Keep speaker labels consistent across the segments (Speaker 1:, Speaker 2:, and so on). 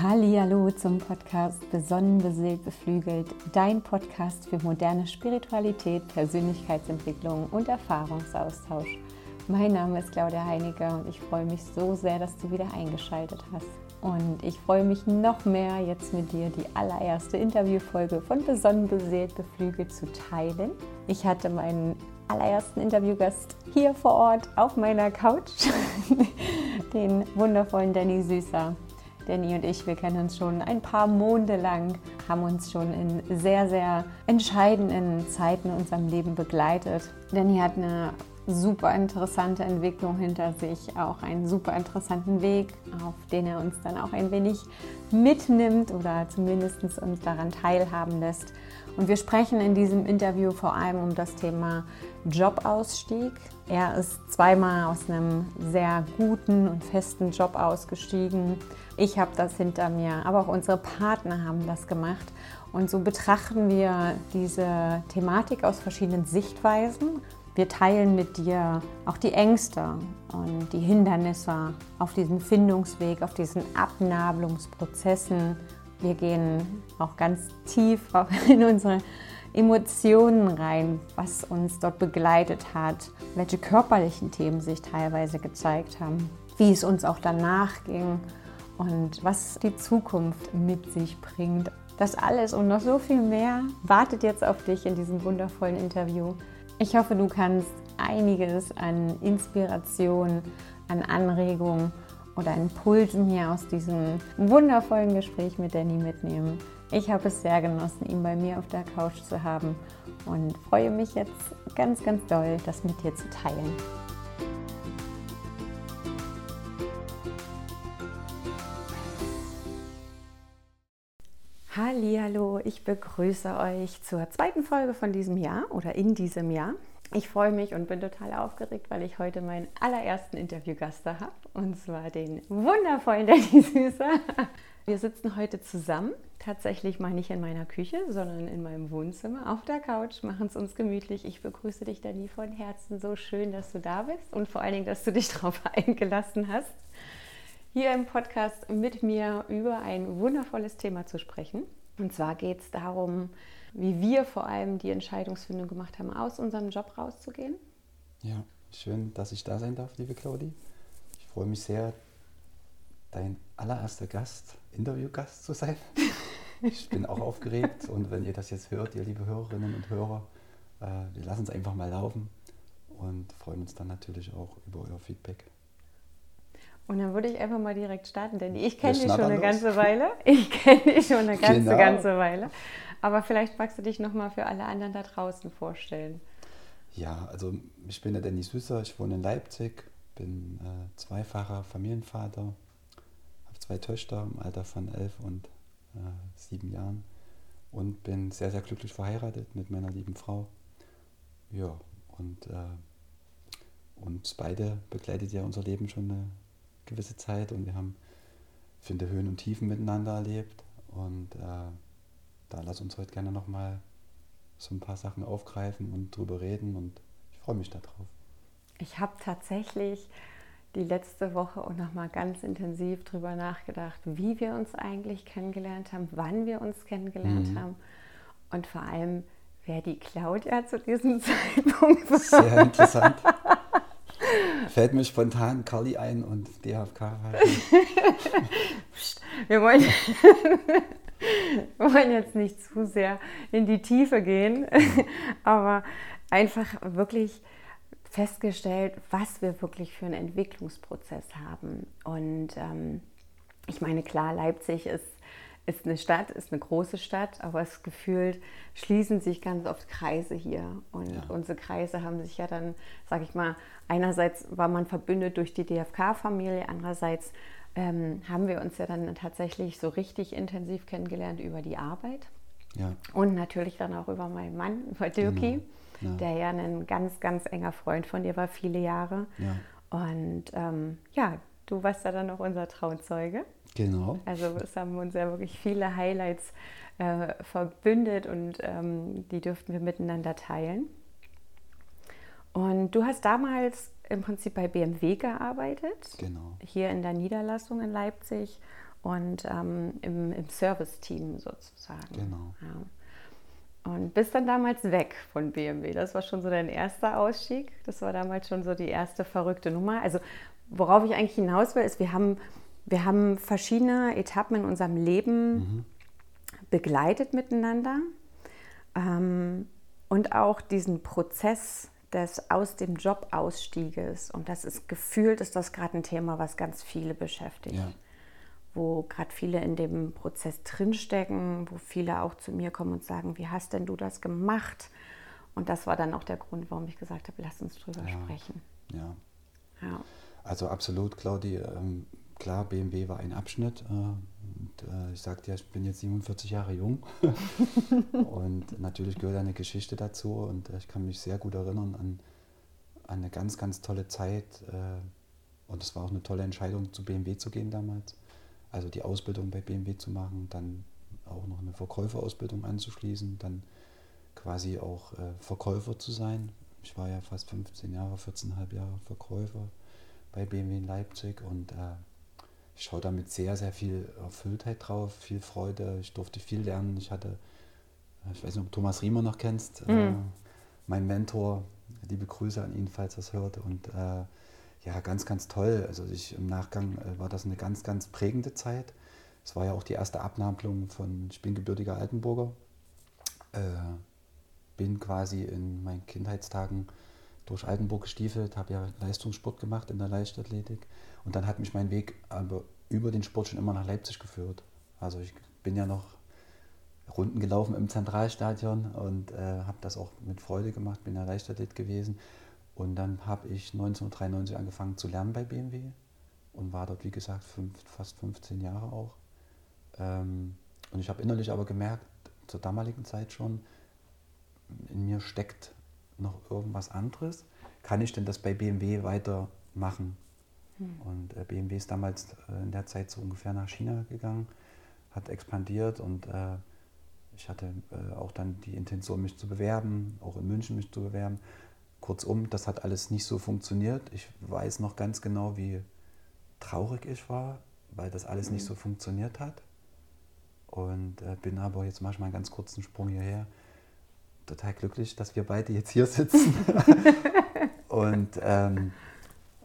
Speaker 1: Hallo zum Podcast Besonnen, beseelt, beflügelt, dein Podcast für moderne Spiritualität, Persönlichkeitsentwicklung und Erfahrungsaustausch. Mein Name ist Claudia Heiniger und ich freue mich so sehr, dass du wieder eingeschaltet hast. Und ich freue mich noch mehr, jetzt mit dir die allererste Interviewfolge von Besonnen, beseelt, beflügelt zu teilen. Ich hatte meinen allerersten Interviewgast hier vor Ort auf meiner Couch, den wundervollen Danny Süßer. Danny und ich, wir kennen uns schon ein paar Monate lang, haben uns schon in sehr, sehr entscheidenden Zeiten in unserem Leben begleitet. Danny hat eine super interessante Entwicklung hinter sich, auch einen super interessanten Weg, auf den er uns dann auch ein wenig mitnimmt oder zumindest uns daran teilhaben lässt. Und wir sprechen in diesem Interview vor allem um das Thema Jobausstieg. Er ist zweimal aus einem sehr guten und festen Job ausgestiegen. Ich habe das hinter mir, aber auch unsere Partner haben das gemacht. Und so betrachten wir diese Thematik aus verschiedenen Sichtweisen. Wir teilen mit dir auch die Ängste und die Hindernisse auf diesem Findungsweg, auf diesen Abnabelungsprozessen. Wir gehen auch ganz tief in unsere Emotionen rein, was uns dort begleitet hat, welche körperlichen Themen sich teilweise gezeigt haben, wie es uns auch danach ging und was die Zukunft mit sich bringt. Das alles und noch so viel mehr wartet jetzt auf dich in diesem wundervollen Interview. Ich hoffe, du kannst einiges an Inspiration, an Anregungen oder Impulsen hier aus diesem wundervollen Gespräch mit Danny mitnehmen. Ich habe es sehr genossen, ihn bei mir auf der Couch zu haben und freue mich jetzt ganz, ganz doll, das mit dir zu teilen. Hallo, ich begrüße euch zur zweiten Folge von diesem Jahr oder in diesem Jahr. Ich freue mich und bin total aufgeregt, weil ich heute meinen allerersten Interviewgast da habe und zwar den wundervollen Danny Süßer. Wir sitzen heute zusammen, tatsächlich mal nicht in meiner Küche, sondern in meinem Wohnzimmer auf der Couch, machen es uns gemütlich. Ich begrüße dich, Danny, von Herzen. So schön, dass du da bist und vor allen Dingen, dass du dich darauf eingelassen hast hier im Podcast mit mir über ein wundervolles Thema zu sprechen. Und zwar geht es darum, wie wir vor allem die Entscheidungsfindung gemacht haben, aus unserem Job rauszugehen.
Speaker 2: Ja, schön, dass ich da sein darf, liebe Claudi. Ich freue mich sehr, dein allererster Gast, Interviewgast zu sein. Ich bin auch aufgeregt und wenn ihr das jetzt hört, ihr liebe Hörerinnen und Hörer, äh, wir lassen es einfach mal laufen und freuen uns dann natürlich auch über euer Feedback.
Speaker 1: Und dann würde ich einfach mal direkt starten, denn ich kenne dich schon eine los. ganze Weile. Ich kenne dich schon eine ganze, genau. ganze Weile. Aber vielleicht magst du dich nochmal für alle anderen da draußen vorstellen.
Speaker 2: Ja, also ich bin der Danny Süßer, ich wohne in Leipzig, bin äh, zweifacher Familienvater, habe zwei Töchter im Alter von elf und äh, sieben Jahren und bin sehr, sehr glücklich verheiratet mit meiner lieben Frau. Ja, und äh, uns beide begleitet ja unser Leben schon eine gewisse Zeit und wir haben, finde, Höhen und Tiefen miteinander erlebt. Und äh, da lass uns heute gerne nochmal so ein paar Sachen aufgreifen und drüber reden und ich freue mich darauf.
Speaker 1: Ich habe tatsächlich die letzte Woche auch nochmal ganz intensiv darüber nachgedacht, wie wir uns eigentlich kennengelernt haben, wann wir uns kennengelernt mhm. haben und vor allem, wer die Claudia zu diesem Zeitpunkt war.
Speaker 2: Sehr interessant. Fällt mir spontan Kali ein und DHFK.
Speaker 1: wir, wollen, wir wollen jetzt nicht zu sehr in die Tiefe gehen, aber einfach wirklich festgestellt, was wir wirklich für einen Entwicklungsprozess haben. Und ähm, ich meine, klar, Leipzig ist ist eine Stadt, ist eine große Stadt, aber es gefühlt schließen sich ganz oft Kreise hier. Und ja. unsere Kreise haben sich ja dann, sage ich mal, einerseits war man verbündet durch die DFK-Familie, andererseits ähm, haben wir uns ja dann tatsächlich so richtig intensiv kennengelernt über die Arbeit. Ja. Und natürlich dann auch über meinen Mann, über Dirki, genau. ja. der ja ein ganz, ganz enger Freund von dir war, viele Jahre. Und ähm, ja, du warst ja dann auch unser Trauzeuge.
Speaker 2: Genau.
Speaker 1: Also es haben uns ja wirklich viele Highlights äh, verbündet und ähm, die dürften wir miteinander teilen. Und du hast damals im Prinzip bei BMW gearbeitet.
Speaker 2: Genau.
Speaker 1: Hier in der Niederlassung in Leipzig. und ähm, im, im Service-Team sozusagen.
Speaker 2: Genau.
Speaker 1: Ja. Und bist dann damals weg von BMW. Das war schon so dein erster Ausstieg. Das war damals schon so die erste verrückte Nummer. Also worauf ich eigentlich hinaus will, ist, wir haben, wir haben verschiedene Etappen in unserem Leben mhm. begleitet miteinander. Ähm, und auch diesen Prozess des aus dem Job Ausstieges. Und das ist gefühlt, ist das gerade ein Thema, was ganz viele beschäftigt. Ja. Wo gerade viele in dem Prozess drinstecken, wo viele auch zu mir kommen und sagen, wie hast denn du das gemacht? Und das war dann auch der Grund, warum ich gesagt habe, lass uns drüber ja. sprechen.
Speaker 2: Ja. ja. Also absolut, Claudi. Ähm, klar, BMW war ein Abschnitt. Äh, und, äh, ich sagte ja, ich bin jetzt 47 Jahre jung. und natürlich gehört eine Geschichte dazu. Und äh, ich kann mich sehr gut erinnern an, an eine ganz, ganz tolle Zeit. Äh, und es war auch eine tolle Entscheidung, zu BMW zu gehen damals. Also die Ausbildung bei BMW zu machen, dann auch noch eine Verkäuferausbildung anzuschließen, dann quasi auch Verkäufer zu sein. Ich war ja fast 15 Jahre, 14,5 Jahre Verkäufer bei BMW in Leipzig und äh, ich schaue damit sehr, sehr viel Erfülltheit drauf, viel Freude. Ich durfte viel lernen. Ich hatte, äh, ich weiß nicht, ob du Thomas Riemer noch kennst, mhm. äh, mein Mentor. Liebe Grüße an ihn, falls er es hört. Und äh, ja, ganz, ganz toll. Also ich, im Nachgang äh, war das eine ganz, ganz prägende Zeit. Es war ja auch die erste Abnabelung von, ich bin gebürtiger Altenburger. Äh, bin quasi in meinen Kindheitstagen durch Altenburg gestiefelt, habe ja Leistungssport gemacht in der Leichtathletik. Und dann hat mich mein Weg aber über den Sport schon immer nach Leipzig geführt. Also ich bin ja noch Runden gelaufen im Zentralstadion und äh, habe das auch mit Freude gemacht, bin ja Leichtathlet gewesen. Und dann habe ich 1993 angefangen zu lernen bei BMW und war dort, wie gesagt, fünf, fast 15 Jahre auch. Ähm, und ich habe innerlich aber gemerkt, zur damaligen Zeit schon, in mir steckt noch irgendwas anderes. Kann ich denn das bei BMW weitermachen? Hm. Und äh, BMW ist damals äh, in der Zeit so ungefähr nach China gegangen, hat expandiert und äh, ich hatte auch dann die Intention, mich zu bewerben, auch in München mich zu bewerben. Kurzum, das hat alles nicht so funktioniert. Ich weiß noch ganz genau, wie traurig ich war, weil das alles mhm. nicht hm. so funktioniert hat. Und bin aber, jetzt mache ich mal einen ganz kurzen Sprung hierher, total glücklich, dass wir beide jetzt hier sitzen. und ähm,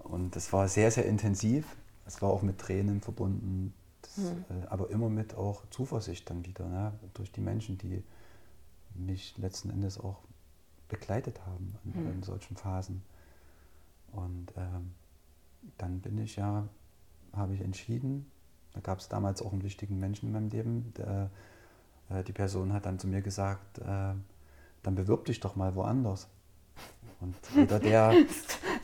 Speaker 2: und das war sehr, sehr intensiv. Es war auch mit Tränen verbunden, das, mhm. äh, aber immer mit auch Zuversicht dann wieder, ne? durch die Menschen, die mich letzten Endes auch begleitet haben in, mhm. in solchen Phasen. Und ähm, dann bin ich ja, habe ich entschieden, da gab es damals auch einen wichtigen Menschen in meinem Leben, der, äh, die Person hat dann zu mir gesagt, äh, dann bewirb dich doch mal woanders. Und jeder, der.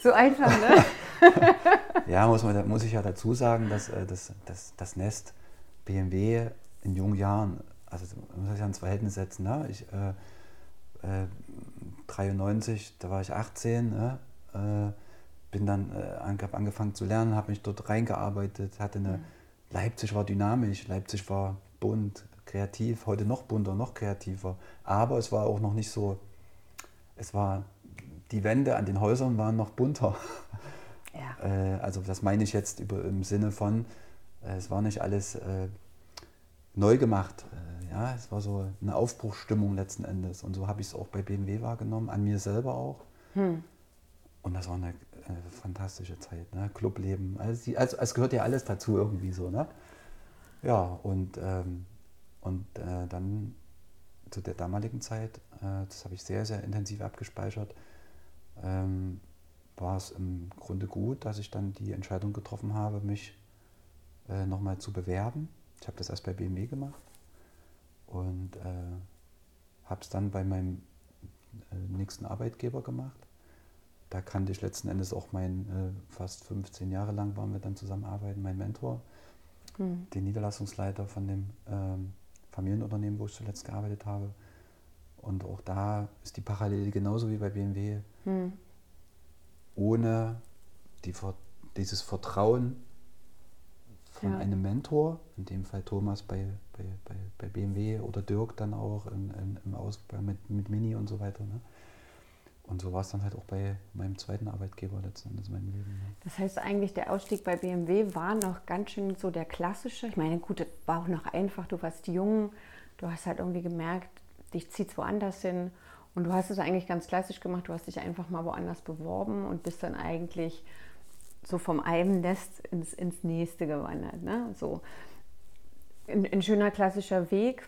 Speaker 1: so einfach, ne?
Speaker 2: ja, muss, man, muss ich ja dazu sagen, dass äh, das, das, das Nest BMW in jungen Jahren, also man muss das ja ins Verhältnis setzen, ne? ich, äh, äh, 93, da war ich 18, ne? äh, bin dann äh, angefangen zu lernen, habe mich dort reingearbeitet, hatte eine, mhm. Leipzig war dynamisch, Leipzig war bunt, kreativ, heute noch bunter, noch kreativer, aber es war auch noch nicht so, es war, die Wände an den Häusern waren noch bunter. Ja. Äh, also das meine ich jetzt über, im Sinne von, äh, es war nicht alles äh, neu gemacht. Äh, ja, es war so eine Aufbruchsstimmung letzten Endes. Und so habe ich es auch bei BMW wahrgenommen, an mir selber auch. Hm. Und das war eine äh, fantastische Zeit, ne? Clubleben. Also, die, also, es gehört ja alles dazu irgendwie so. Ne? Ja, und, ähm, und äh, dann zu der damaligen Zeit, das habe ich sehr, sehr intensiv abgespeichert, ähm, war es im Grunde gut, dass ich dann die Entscheidung getroffen habe, mich äh, nochmal zu bewerben. Ich habe das erst bei BMW gemacht und äh, habe es dann bei meinem äh, nächsten Arbeitgeber gemacht. Da kannte ich letzten Endes auch meinen, äh, fast 15 Jahre lang waren wir dann zusammenarbeiten, mein Mentor, mhm. den Niederlassungsleiter von dem ähm, Familienunternehmen, wo ich zuletzt gearbeitet habe. Und auch da ist die Parallele genauso wie bei BMW. Mhm ohne die, dieses Vertrauen von ja. einem Mentor, in dem Fall Thomas bei, bei, bei, bei BMW oder Dirk dann auch in, in, im Ausbau mit, mit Mini und so weiter. Ne? Und so war es dann halt auch bei meinem zweiten Arbeitgeber letzten Endes in meinem Leben. Ja.
Speaker 1: Das heißt eigentlich, der Ausstieg bei BMW war noch ganz schön so der klassische. Ich meine, gut, das war auch noch einfach. Du warst jung, du hast halt irgendwie gemerkt, dich zieht woanders hin. Und du hast es eigentlich ganz klassisch gemacht. Du hast dich einfach mal woanders beworben und bist dann eigentlich so vom einen Nest ins, ins nächste gewandert. Ne? So ein, ein schöner klassischer Weg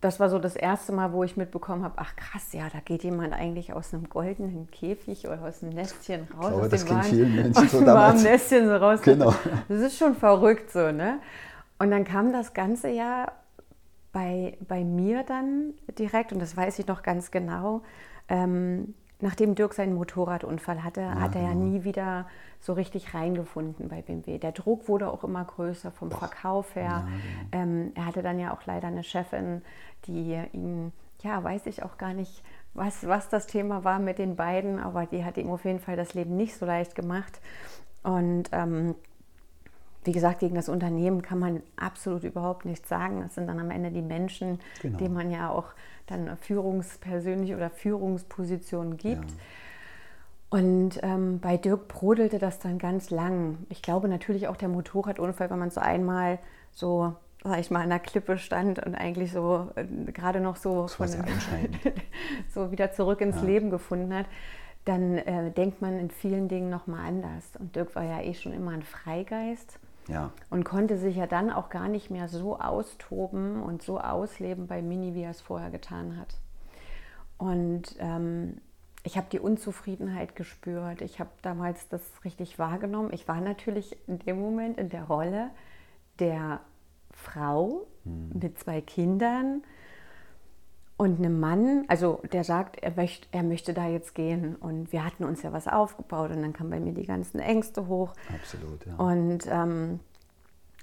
Speaker 1: das war so das erste Mal, wo ich mitbekommen habe, ach krass, ja, da geht jemand eigentlich aus einem goldenen Käfig oder aus einem Nestchen raus. Ich
Speaker 2: glaube,
Speaker 1: aus
Speaker 2: das
Speaker 1: dem warmen,
Speaker 2: vielen Menschen
Speaker 1: aus
Speaker 2: so damals.
Speaker 1: Nestchen so raus.
Speaker 2: Genau.
Speaker 1: Das ist schon verrückt so, ne? Und dann kam das Ganze ja bei, bei mir dann direkt, und das weiß ich noch ganz genau, ähm, nachdem Dirk seinen Motorradunfall hatte,
Speaker 2: Ja,
Speaker 1: hat er ja
Speaker 2: genau.
Speaker 1: nie wieder so richtig reingefunden bei BMW. Der Druck wurde auch immer größer vom Verkauf her.
Speaker 2: Ja, genau.
Speaker 1: ähm, er hatte dann ja auch leider eine Chefin, die ihn, ja, weiß ich auch gar nicht, was, was das Thema war mit den beiden, aber die hat ihm auf jeden Fall das Leben nicht so leicht gemacht. Und ähm, wie gesagt, gegen das Unternehmen kann man absolut überhaupt nichts sagen. Das sind dann am Ende die Menschen,
Speaker 2: Genau.
Speaker 1: denen man ja auch dann führungspersönlich oder Führungspositionen gibt.
Speaker 2: Ja.
Speaker 1: Und ähm, bei Dirk brodelte das dann ganz lang. Ich glaube natürlich auch der Motorradunfall, wenn man so einmal so, sag ich mal, an der Klippe stand und eigentlich so äh, gerade noch so,
Speaker 2: einschneidend.
Speaker 1: so wieder zurück ins
Speaker 2: Ja.
Speaker 1: Leben gefunden hat, dann äh, denkt man in vielen Dingen nochmal anders. Und Dirk war ja eh schon immer ein Freigeist
Speaker 2: Ja,
Speaker 1: und konnte sich ja dann auch gar nicht mehr so austoben und so ausleben bei Mini, wie er es vorher getan hat. Und ähm, ich habe die Unzufriedenheit gespürt. Ich habe damals das richtig wahrgenommen. Ich war natürlich in dem Moment in der Rolle der Frau mit zwei Kindern und einem Mann, also der sagt, er möchte, er möchte da jetzt gehen. Und wir hatten uns ja was aufgebaut und dann kamen bei mir die ganzen Ängste hoch.
Speaker 2: absolut. Ja.
Speaker 1: Und ähm,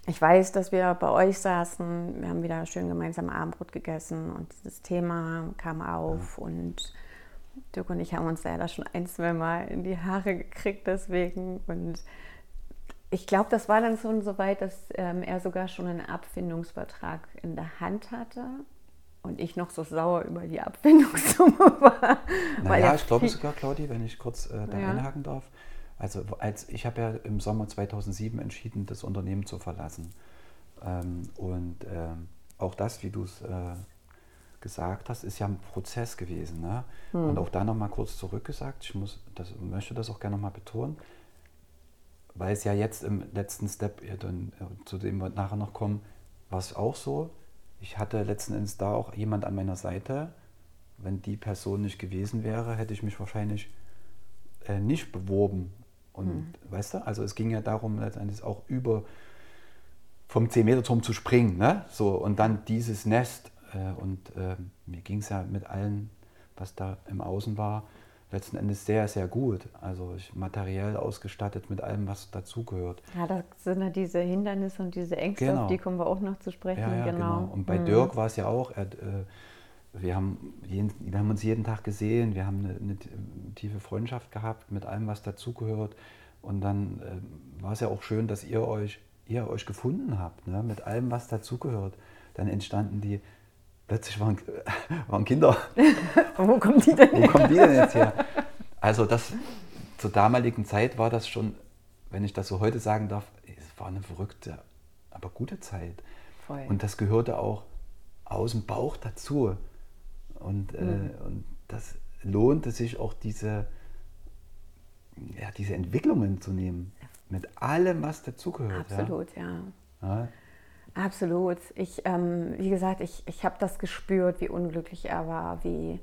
Speaker 1: ich weiß, dass wir bei euch saßen, wir haben wieder schön gemeinsam Abendbrot gegessen und dieses Thema kam auf und Dirk und ich haben uns leider schon ein, zwei Mal in die Haare gekriegt deswegen und ich glaube, das war dann schon so weit, dass ähm, er sogar schon einen Abfindungsvertrag in der Hand hatte und ich noch so sauer über die Abfindungssumme war.
Speaker 2: Naja, ich glaube sogar, Claudi, wenn ich kurz äh, da
Speaker 1: Ja.
Speaker 2: einhaken darf. Also als ich habe ja im Sommer 2007 entschieden, das Unternehmen zu verlassen. Ähm, und ähm, auch das, wie du es äh, gesagt hast, ist ja ein Prozess gewesen. Ne?
Speaker 1: Hm.
Speaker 2: Und auch da nochmal kurz zurückgesagt, ich muss das, möchte das auch gerne nochmal betonen, weil es ja jetzt im letzten Step, ja, dann, äh, zu dem wir nachher noch kommen, war es auch so. Ich hatte letzten Endes da auch jemand an meiner Seite. Wenn die Person nicht gewesen wäre, hätte ich mich wahrscheinlich äh, nicht beworben. Und weißt du, also es ging ja darum, letztendlich auch über vom 10-Meter-Turm zu springen. Ne? So, und dann dieses Nest. Äh, und äh, mir ging es ja mit allem, was da im Außen war, letzten Endes sehr, sehr gut. Also ich materiell ausgestattet mit allem, was dazugehört.
Speaker 1: Ja, das sind ja diese Hindernisse und diese Ängste,
Speaker 2: Genau.
Speaker 1: auf die kommen wir auch noch zu sprechen.
Speaker 2: Ja, ja, genau. Und bei
Speaker 1: Mhm.
Speaker 2: Dirk war es ja auch, er, äh, wir, haben jeden, wir haben uns jeden Tag gesehen, wir haben eine, eine tiefe Freundschaft gehabt mit allem, was dazugehört. Und dann äh, war es ja auch schön, dass ihr euch, ihr euch gefunden habt, ne? mit allem, was dazugehört. Dann entstanden die, plötzlich waren, waren Kinder.
Speaker 1: Wo kommen die denn
Speaker 2: Wo
Speaker 1: her?
Speaker 2: kommen die denn jetzt her? Also das, zur damaligen Zeit war das schon, wenn ich das so heute sagen darf, es war eine verrückte, aber gute Zeit.
Speaker 1: Voll.
Speaker 2: Und das gehörte auch aus dem Bauch dazu. Und, äh, und das lohnte sich auch diese, ja, diese Entwicklungen zu nehmen. Mit allem, was dazugehört.
Speaker 1: Absolut, ja.
Speaker 2: Ja. Ja.
Speaker 1: Absolut. Ich, ähm, wie gesagt, ich, ich habe das gespürt, wie unglücklich er war, wie,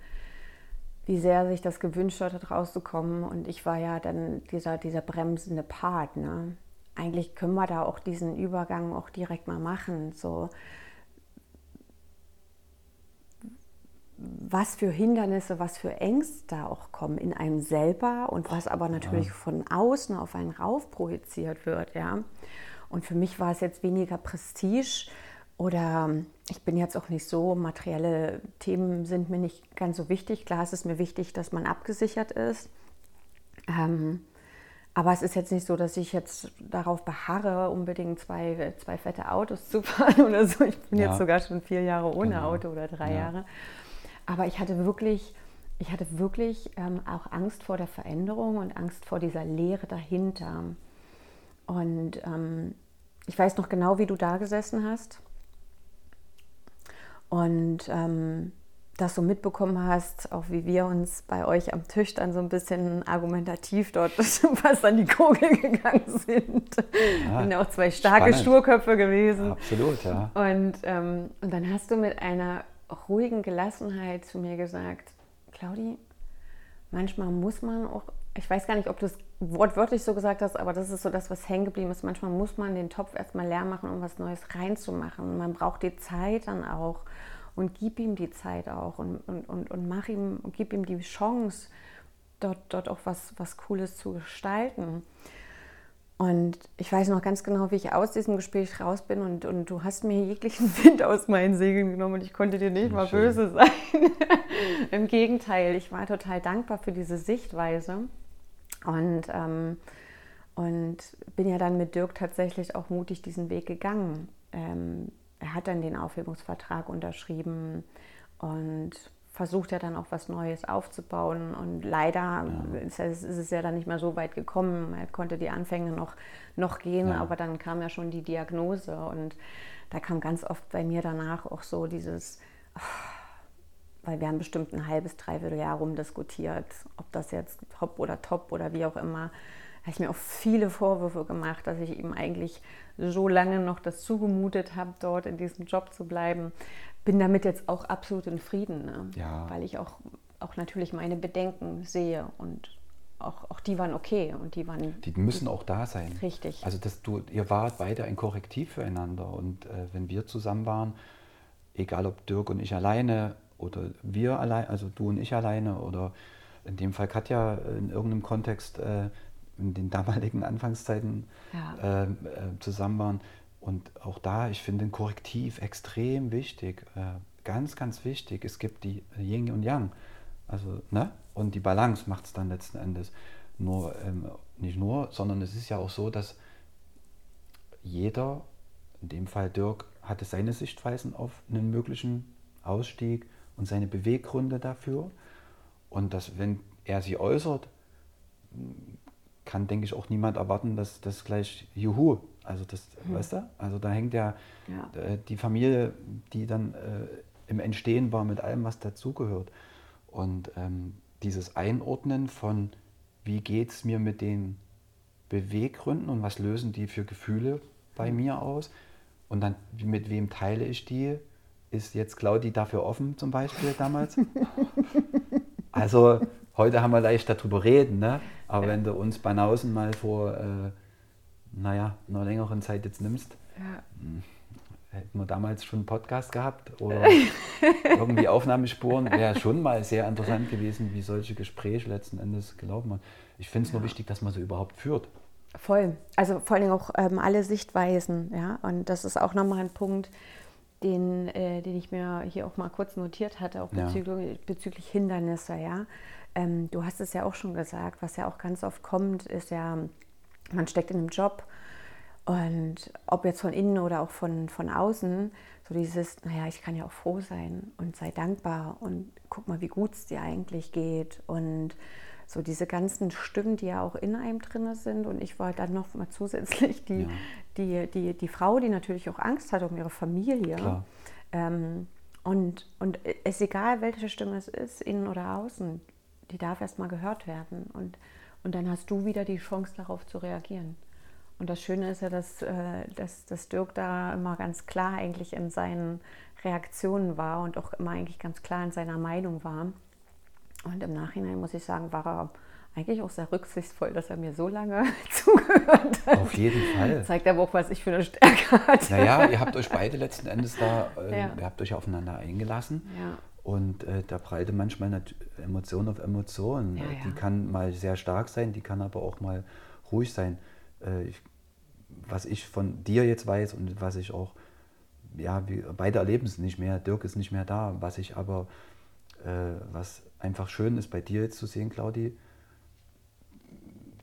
Speaker 1: wie sehr er sich das gewünscht hat, rauszukommen. Und ich war ja dann dieser, dieser bremsende Part. Ne? Eigentlich können wir da auch diesen Übergang auch direkt mal machen. So, was für Hindernisse, was für Ängste da auch kommen in einem selber und was aber natürlich von außen auf einen rauf projiziert wird, ja. Und für mich war es jetzt weniger Prestige oder ich bin jetzt auch nicht so, materielle Themen sind mir nicht ganz so wichtig. Klar, es ist mir wichtig, dass man abgesichert ist. Ähm, aber es ist jetzt nicht so, dass ich jetzt darauf beharre, unbedingt zwei, zwei fette Autos zu fahren oder so. Ich bin
Speaker 2: Ja.
Speaker 1: jetzt sogar schon vier Jahre ohne
Speaker 2: Genau.
Speaker 1: Auto oder drei
Speaker 2: Ja.
Speaker 1: Jahre. Aber ich hatte wirklich ich hatte wirklich ähm, auch Angst vor der Veränderung und Angst vor dieser Leere dahinter. Und ähm, ich weiß noch genau, wie du da gesessen hast und ähm, das so mitbekommen hast, auch wie wir uns bei euch am Tisch dann so ein bisschen argumentativ dort fast an die Kugel gegangen sind. Ja, sind auch zwei starke spannend. Sturköpfe gewesen.
Speaker 2: Absolut, ja.
Speaker 1: Und, ähm, und dann hast du mit einer ruhigen Gelassenheit zu mir gesagt, Claudi, manchmal muss man auch, ich weiß gar nicht, ob du es wortwörtlich so gesagt hast, aber das ist so das, was hängen geblieben ist. Manchmal muss man den Topf erstmal leer machen, um was Neues reinzumachen. Man braucht die Zeit dann auch und gib ihm die Zeit auch und, und, und, und mach ihm, und gib ihm die Chance, dort, dort auch was, was Cooles zu gestalten. Und ich weiß noch ganz genau, wie ich aus diesem Gespräch raus bin und, und du hast mir jeglichen Wind aus meinen Segeln genommen und ich konnte dir nicht mal schön. böse sein. Im Gegenteil, ich war total dankbar für diese Sichtweise und, ähm, und bin ja dann mit Dirk tatsächlich auch mutig diesen Weg gegangen. Ähm, er hat dann den Aufhebungsvertrag unterschrieben und versucht ja dann auch was Neues aufzubauen. Und leider ja. ist, es, ist, es ja dann nicht mehr so weit gekommen. Er konnte die Anfänge noch, noch gehen, ja. aber dann kam ja schon die Diagnose. Und da kam ganz oft bei mir danach auch so dieses, weil wir haben bestimmt ein halbes, dreiviertel Jahr rumdiskutiert, ob das jetzt top oder top oder wie auch immer. Da habe ich mir auch viele Vorwürfe gemacht, dass ich ihm eigentlich so lange noch das zugemutet habe, dort in diesem Job zu bleiben bin damit jetzt auch absolut in Frieden, ne?
Speaker 2: ja.
Speaker 1: weil ich auch, auch natürlich meine Bedenken sehe und auch, auch die waren okay und die waren.
Speaker 2: Die müssen auch da sein.
Speaker 1: Richtig.
Speaker 2: Also dass du, ihr wart beide ein Korrektiv füreinander und äh, wenn wir zusammen waren, egal ob Dirk und ich alleine oder wir allein, also du und ich alleine oder in dem Fall Katja in irgendeinem Kontext äh, in den damaligen Anfangszeiten ja. äh, äh zusammen waren, und auch da, ich finde ein Korrektiv extrem wichtig, äh, ganz, ganz wichtig. Es gibt die Yin und Yang, also, ne? Und die Balance macht es dann letzten Endes. Nur, ähm, nicht nur, sondern es ist ja auch so, dass jeder, in dem Fall Dirk, hatte seine Sichtweisen auf einen möglichen Ausstieg und seine Beweggründe dafür. Und dass, wenn er sie äußert, kann, denke ich, auch niemand erwarten, dass das gleich Juhu also das, mhm. weißt du? Also da hängt ja, ja. Äh, die Familie, die dann äh, im Entstehen war mit allem, was dazugehört. Und ähm, dieses Einordnen von, wie geht es mir mit den Beweggründen und was lösen die für Gefühle bei mhm. mir aus und dann mit wem teile ich die, ist jetzt Claudi dafür offen zum Beispiel damals. also heute haben wir leicht darüber reden, ne? aber ja. wenn du uns Banausen mal vor... Äh, naja, einer längeren Zeit jetzt nimmst, ja. Hm, hätten wir damals schon einen Podcast gehabt oder irgendwie Aufnahmespuren, wäre schon mal sehr interessant gewesen, wie solche Gespräche letzten Endes gelaufen sind. Ich finde es ja. nur wichtig, dass man sie überhaupt führt.
Speaker 1: Voll. Also vor allem auch ähm, alle Sichtweisen, ja. Und das ist auch nochmal ein Punkt, den, äh, den ich mir hier auch mal kurz notiert hatte, auch bezüglich, ja. bezüglich Hindernisse, ja. Ähm, du hast es ja auch schon gesagt, was ja auch ganz oft kommt, ist ja man steckt in einem Job und ob jetzt von innen oder auch von, von außen, so dieses, naja, ich kann ja auch froh sein und sei dankbar und guck mal, wie gut es dir eigentlich geht und so diese ganzen Stimmen, die ja auch in einem drin sind. Und ich war dann noch mal zusätzlich die, ja. die, die, die Frau, die natürlich auch Angst hat um ihre Familie. Ähm, und, und es ist egal, welche Stimme es ist, innen oder außen, die darf erst mal gehört werden. Und und dann hast du wieder die Chance, darauf zu reagieren. Und das Schöne ist ja, dass, äh, dass, dass Dirk da immer ganz klar eigentlich in seinen Reaktionen war und auch immer eigentlich ganz klar in seiner Meinung war. Und im Nachhinein muss ich sagen, war er eigentlich auch sehr rücksichtsvoll, dass er mir so lange zugehört hat.
Speaker 2: Auf jeden Fall.
Speaker 1: Zeigt aber auch, was ich für eine Stärke hatte.
Speaker 2: Naja, ihr habt euch beide letzten Endes da, äh, ja. ihr habt euch aufeinander eingelassen. Ja. Und äh, da breite manchmal Emotion auf Emotion. Ja, ja. Die kann mal sehr stark sein, die kann aber auch mal ruhig sein. Äh, ich, was ich von dir jetzt weiß und was ich auch, ja, wir beide erleben es nicht mehr, Dirk ist nicht mehr da, was ich aber, äh, was einfach schön ist bei dir jetzt zu sehen, Claudi,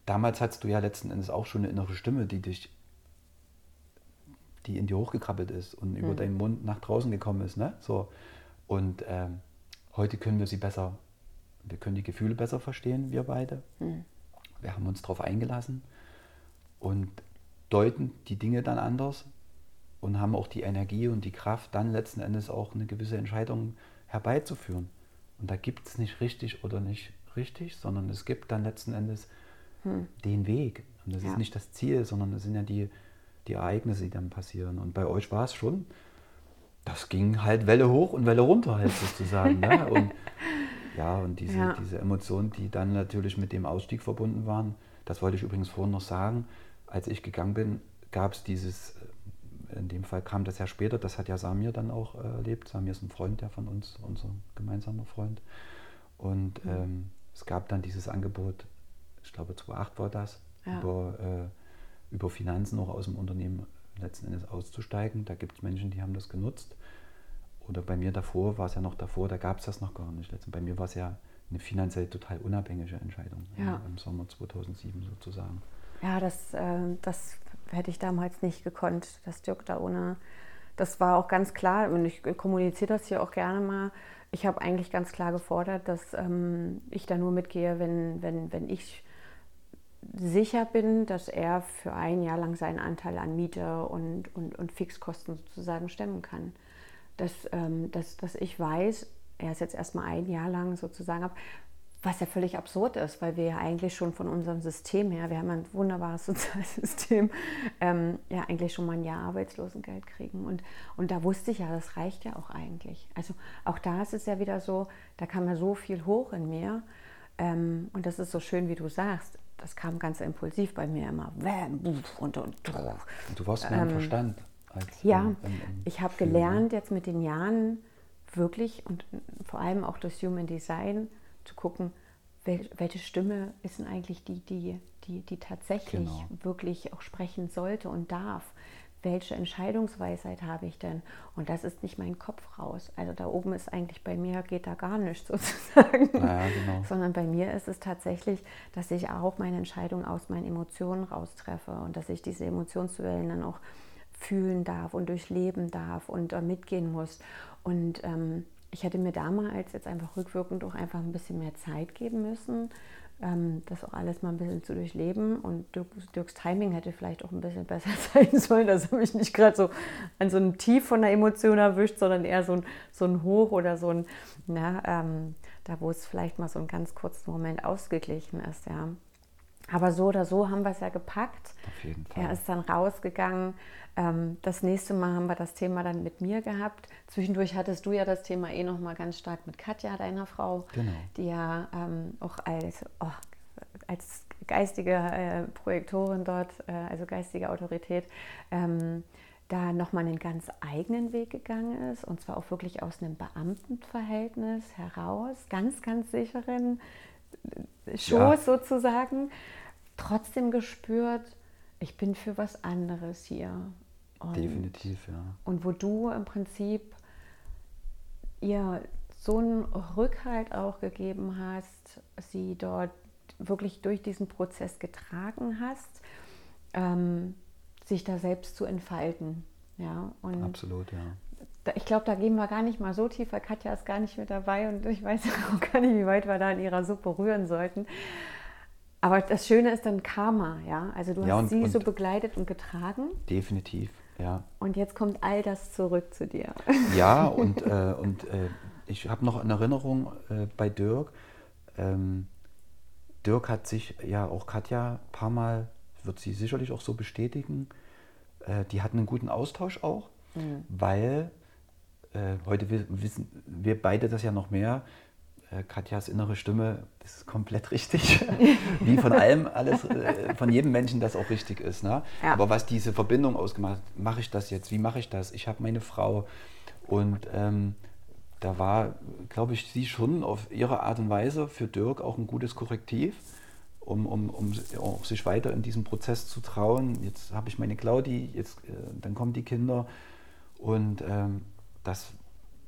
Speaker 2: damals hattest du ja letzten Endes auch schon eine innere Stimme, die dich, die in dir hochgekrabbelt ist und mhm. über deinen Mund nach draußen gekommen ist, ne? So. Und ähm, heute können wir sie besser wir können die Gefühle besser verstehen, wir beide.
Speaker 1: Hm.
Speaker 2: Wir haben uns darauf eingelassen und deuten die Dinge dann anders und haben auch die Energie und die Kraft, dann letzten Endes auch eine gewisse Entscheidung herbeizuführen. Und da gibt es nicht richtig oder nicht richtig, sondern es gibt dann letzten Endes
Speaker 1: Hm.
Speaker 2: den Weg. Und das
Speaker 1: Ja.
Speaker 2: ist nicht das Ziel, sondern das sind ja die, die Ereignisse, die dann passieren. Und bei euch war es schon, das ging halt Welle hoch und Welle runter halt sozusagen. ne? Und ja, und diese,
Speaker 1: Ja.
Speaker 2: diese Emotionen, die dann natürlich mit dem Ausstieg verbunden waren, das wollte ich übrigens vorhin noch sagen, als ich gegangen bin, gab es dieses, in dem Fall kam das ja später, das hat ja Samir dann auch äh, erlebt. Samir ist ein Freund, der von uns, unser gemeinsamer Freund. Und
Speaker 1: Mhm.
Speaker 2: ähm, es gab dann dieses Angebot, ich glaube 2008 war das,
Speaker 1: Ja.
Speaker 2: über, äh, über Finanzen auch aus dem Unternehmen letzten Endes auszusteigen. Da gibt es Menschen, die haben das genutzt. Oder bei mir davor, war es ja noch davor, da gab es das noch gar nicht. Letzten- Bei mir war es ja eine finanziell total unabhängige Entscheidung
Speaker 1: Ja.
Speaker 2: im Sommer 2007 sozusagen.
Speaker 1: Ja, das, äh, das hätte ich damals nicht gekonnt, dass Dirk da ohne. Das war auch ganz klar, und ich kommuniziere das hier auch gerne mal. Ich habe eigentlich ganz klar gefordert, dass ähm, ich da nur mitgehe, wenn, wenn, wenn ich sicher bin, dass er für ein Jahr lang seinen Anteil an Miete und, und, und Fixkosten sozusagen stemmen kann. Dass, ähm, dass, dass ich weiß, er ist jetzt erstmal ein Jahr lang sozusagen ab, was ja völlig absurd ist, weil wir ja eigentlich schon von unserem System her, wir haben ein wunderbares Sozialsystem, ähm, ja eigentlich schon mal ein Jahr Arbeitslosengeld kriegen. Und, und da wusste ich ja, das reicht ja auch eigentlich. Also auch da ist es ja wieder so, da kam ja so viel hoch in mir. Ähm, und das ist so schön, wie du sagst. Das kam ganz impulsiv bei mir immer. Und, und,
Speaker 2: Und du warst mehr im Verstand. Als
Speaker 1: Ähm, ja,
Speaker 2: im- im- im
Speaker 1: ich habe
Speaker 2: ne?
Speaker 1: gelernt jetzt mit den Jahren wirklich und vor allem auch durch Human Design zu gucken, wel, welche Stimme ist denn eigentlich die, die, die, die tatsächlich
Speaker 2: Genau.
Speaker 1: wirklich auch sprechen sollte und darf. Welche Entscheidungsweisheit habe ich denn? Und das ist nicht mein Kopf raus. Also da oben ist eigentlich bei mir, geht da gar nichts sozusagen.
Speaker 2: Ja, genau.
Speaker 1: Sondern bei mir ist es tatsächlich, dass ich auch meine Entscheidung aus meinen Emotionen raustreffe und dass ich diese Emotionswellen dann auch fühlen darf und durchleben darf und äh, mitgehen muss. Und ähm, ich hätte mir damals jetzt einfach rückwirkend auch einfach ein bisschen mehr Zeit geben müssen, ähm, das auch alles mal ein bisschen zu durchleben. Und Dirk, Dirks Timing hätte vielleicht auch ein bisschen besser sein sollen, dass er mich nicht gerade so an so einem Tief von der Emotion erwischt, sondern eher so ein, so ein Hoch oder so ein, na, ähm, da wo es vielleicht mal so einen ganz kurzen Moment ausgeglichen ist, ja. Aber so oder so haben wir es ja gepackt.
Speaker 2: Auf jeden Fall.
Speaker 1: Er ist dann rausgegangen. Ähm, Das nächste Mal haben wir das Thema dann mit mir gehabt. Zwischendurch hattest du ja das Thema eh noch mal ganz stark mit Katja, deiner Frau,
Speaker 2: Genau.
Speaker 1: die ja ähm, auch als, oh, als geistige äh, Projektorin dort, äh, also geistige Autorität, ähm, da nochmal einen ganz eigenen Weg gegangen ist. Und zwar auch wirklich aus einem Beamtenverhältnis heraus, ganz, ganz sicheren Schoß
Speaker 2: Ja.
Speaker 1: sozusagen. Trotzdem gespürt, ich bin für was anderes hier. Und,
Speaker 2: Definitiv, ja.
Speaker 1: Und wo du im Prinzip ihr so einen Rückhalt auch gegeben hast, sie dort wirklich durch diesen Prozess getragen hast, ähm, sich da selbst zu entfalten. Ja, und
Speaker 2: Absolut, ja.
Speaker 1: Ich glaube, da gehen wir gar nicht mal so tief, weil Katja ist gar nicht mit dabei und ich weiß auch gar nicht, wie weit wir da in ihrer Suppe rühren sollten. Aber das Schöne ist dann Karma, ja. Also du
Speaker 2: Ja,
Speaker 1: hast
Speaker 2: und-
Speaker 1: sie
Speaker 2: und-
Speaker 1: so begleitet und getragen
Speaker 2: Definitiv, ja.
Speaker 1: und jetzt kommt all das zurück zu dir.
Speaker 2: Ja, und, äh, und äh, ich habe noch in Erinnerung äh, bei Dirk, ähm, Dirk hat sich, ja auch Katja, ein paar Mal, wird sie sicherlich auch so bestätigen, äh, die hatten einen guten Austausch auch, weil äh, heute wi- wissen wir beide das ja noch mehr. Äh, Katjas innere Stimme, das ist komplett richtig. Wie von allem, alles, äh, von jedem Menschen das auch richtig ist. Ne?
Speaker 1: Ja.
Speaker 2: Aber was diese Verbindung ausgemacht hat, mache ich das jetzt? Wie mache ich das? Ich habe meine Frau und ähm, da war, glaube ich, sie schon auf ihre Art und Weise für Dirk auch ein gutes Korrektiv, um, um, um auch sich weiter in diesem Prozess zu trauen. Jetzt habe ich meine Claudi, jetzt, äh, dann kommen die Kinder und ähm, das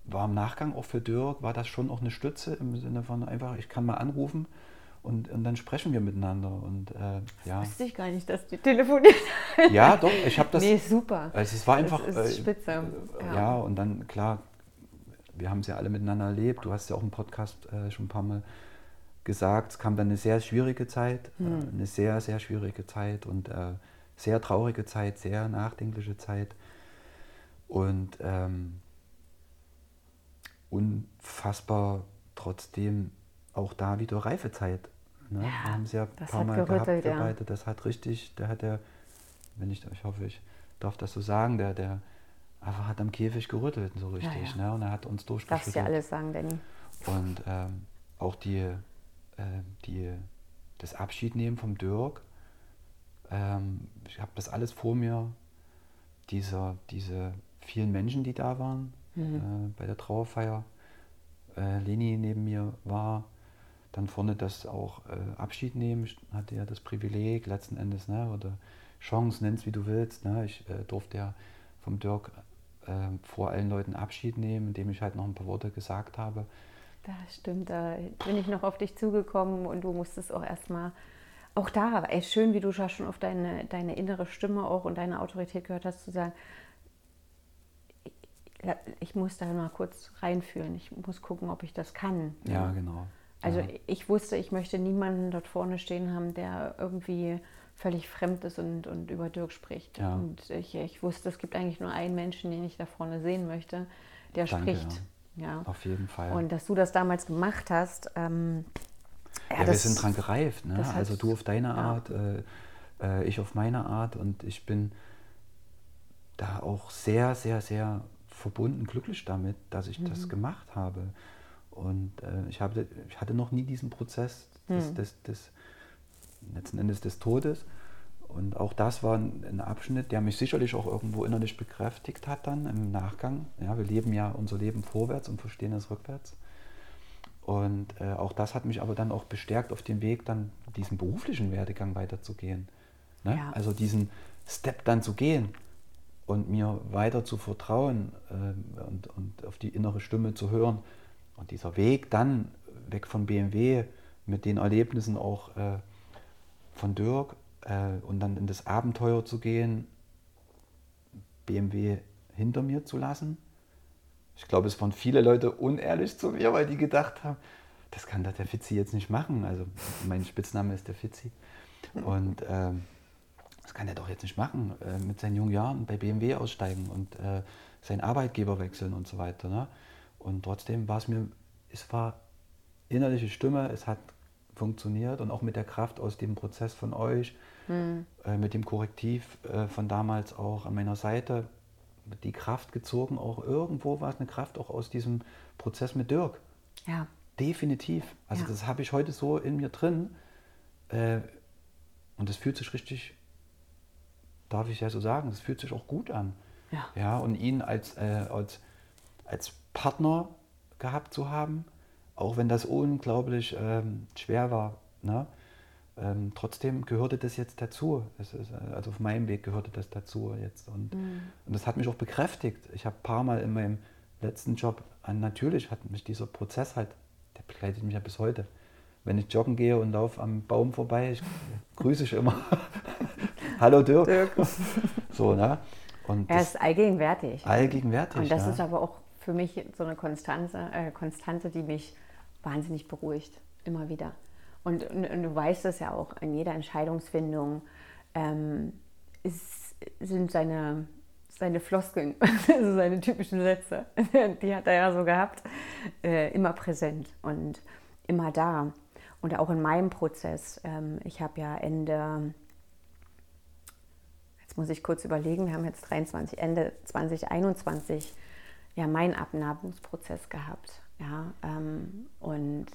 Speaker 2: war im Nachgang auch für Dirk, war das schon auch eine Stütze im Sinne von einfach, ich kann mal anrufen und, und dann sprechen wir miteinander und äh, ja.
Speaker 1: Wusste ich gar nicht, dass die telefoniert.
Speaker 2: Ja, doch, ich habe das.
Speaker 1: nee, super.
Speaker 2: Also es war einfach.
Speaker 1: Das ist
Speaker 2: äh,
Speaker 1: spitze.
Speaker 2: äh,
Speaker 1: Ja.
Speaker 2: Ja. und dann, klar, wir haben es ja alle miteinander erlebt. Du hast ja auch im Podcast äh, schon ein paar Mal gesagt, es kam dann eine sehr schwierige Zeit, äh,
Speaker 1: Hm.
Speaker 2: eine sehr, sehr schwierige Zeit und äh, sehr traurige Zeit, sehr nachdenkliche Zeit und ähm, unfassbar trotzdem auch da wieder Reifezeit. Ne?
Speaker 1: Ja,
Speaker 2: haben es ja ein
Speaker 1: das
Speaker 2: paar
Speaker 1: hat
Speaker 2: Mal
Speaker 1: gerüttelt,
Speaker 2: gehabt, wir
Speaker 1: ja.
Speaker 2: beide. Das hat richtig, der hat ja, wenn ich, ich hoffe, ich darf das so sagen, der, der einfach hat am Käfig gerüttelt, so richtig.
Speaker 1: ja.
Speaker 2: Ne? Und er hat uns
Speaker 1: Darfst
Speaker 2: durchgeschüttelt.
Speaker 1: ja alles sagen, Danny.
Speaker 2: Und ähm, auch die, äh, die, das Abschiednehmen vom Dirk, ähm, ich habe das alles vor mir, dieser, diese vielen Menschen, die da waren
Speaker 1: Mhm.
Speaker 2: äh, bei der Trauerfeier. Äh, Leni neben mir war, dann vorne das auch äh, Abschied nehmen, ich hatte ja das Privileg letzten Endes, ne, oder Chance, nenn's wie du willst. Ne? Ich äh, durfte ja vom Dirk äh, vor allen Leuten Abschied nehmen, indem ich halt noch ein paar Worte gesagt habe.
Speaker 1: Das stimmt, da bin ich noch auf dich zugekommen und du musstest auch erstmal, auch da, ey, schön, wie du schon auf deine, deine innere Stimme auch und deine Autorität gehört hast, zu sagen, ich, muss da mal kurz reinfühlen, ich muss gucken, ob ich das kann.
Speaker 2: Ja, genau.
Speaker 1: Also
Speaker 2: ja.
Speaker 1: ich wusste, ich möchte niemanden dort vorne stehen haben, der irgendwie völlig fremd ist und, und über Dirk spricht.
Speaker 2: Ja.
Speaker 1: Und ich, ich wusste, es gibt eigentlich nur einen Menschen, den ich da vorne sehen möchte, der
Speaker 2: Danke,
Speaker 1: spricht. Ja.
Speaker 2: Auf jeden Fall.
Speaker 1: Und dass du das damals gemacht hast, ähm,
Speaker 2: ja, wir sind dran gereift. Ne?
Speaker 1: das
Speaker 2: Also du auf deine
Speaker 1: ja.
Speaker 2: Art, äh, äh, ich auf meine Art und ich bin da auch sehr, sehr, sehr verbunden, glücklich damit, dass ich
Speaker 1: Mhm.
Speaker 2: das gemacht habe. Und äh, ich, habe, ich hatte noch nie diesen Prozess des,
Speaker 1: Mhm.
Speaker 2: des, des, letzten Endes des Todes. Und auch das war ein, ein Abschnitt, der mich sicherlich auch irgendwo innerlich bekräftigt hat dann im Nachgang. Ja, wir leben ja unser Leben vorwärts und verstehen es rückwärts. Und äh, auch das hat mich aber dann auch bestärkt, auf dem Weg dann diesen beruflichen Werdegang weiterzugehen. Ne?
Speaker 1: Ja.
Speaker 2: Also diesen Step dann zu gehen und mir weiter zu vertrauen ähm, und, und auf die innere Stimme zu hören. Und dieser Weg dann weg von BMW mit den Erlebnissen auch äh, von Dirk äh, und dann in das Abenteuer zu gehen, BMW hinter mir zu lassen. Ich glaube, es waren viele Leute unehrlich zu mir, weil die gedacht haben, das kann der Fitzi jetzt nicht machen. Also mein Spitzname ist der Fitzi. Und ähm, das kann er doch jetzt nicht machen, äh, mit seinen jungen Jahren bei BMW aussteigen und äh, seinen Arbeitgeber wechseln und so weiter. Ne? Und trotzdem war es mir, es war innerliche Stimme, es hat funktioniert und auch mit der Kraft aus dem Prozess von euch, äh, mit dem Korrektiv äh, von damals auch an meiner Seite, die Kraft gezogen, auch irgendwo war es eine Kraft auch aus diesem Prozess mit Dirk.
Speaker 1: ja,
Speaker 2: Definitiv. Also
Speaker 1: Ja.
Speaker 2: das habe ich heute so in mir drin. Äh, und das fühlt sich richtig, darf ich ja so sagen, das fühlt sich auch gut an.
Speaker 1: Ja.
Speaker 2: Ja, und ihn als, äh, als, als Partner gehabt zu haben, auch wenn das unglaublich ähm, schwer war. Ne? Ähm, trotzdem gehörte das jetzt dazu. Es ist, äh, also auf meinem Weg gehörte das dazu jetzt. Und,
Speaker 1: Mhm.
Speaker 2: und das hat mich auch bekräftigt. Ich habe ein paar Mal in meinem letzten Job, an, natürlich hat mich dieser Prozess halt, der begleitet mich ja bis heute. Wenn ich joggen gehe und laufe am Baum vorbei, ich grüße ich immer. Hallo Dirk.
Speaker 1: Dirk.
Speaker 2: So, ne? Und
Speaker 1: er ist allgegenwärtig.
Speaker 2: allgegenwärtig.
Speaker 1: Und das
Speaker 2: ja.
Speaker 1: ist aber auch für mich so eine Konstante, äh, Konstante, die mich wahnsinnig beruhigt, immer wieder. Und, und, und du weißt es ja auch, in jeder Entscheidungsfindung ähm, ist, sind seine, seine Floskeln, also seine typischen Sätze, die hat er ja so gehabt, äh, immer präsent und immer da. Und auch in meinem Prozess. Ähm, ich habe ja Ende muss ich kurz überlegen, wir haben jetzt 23, Ende 2021 ja meinen Abnabungsprozess gehabt. Ja, ähm, und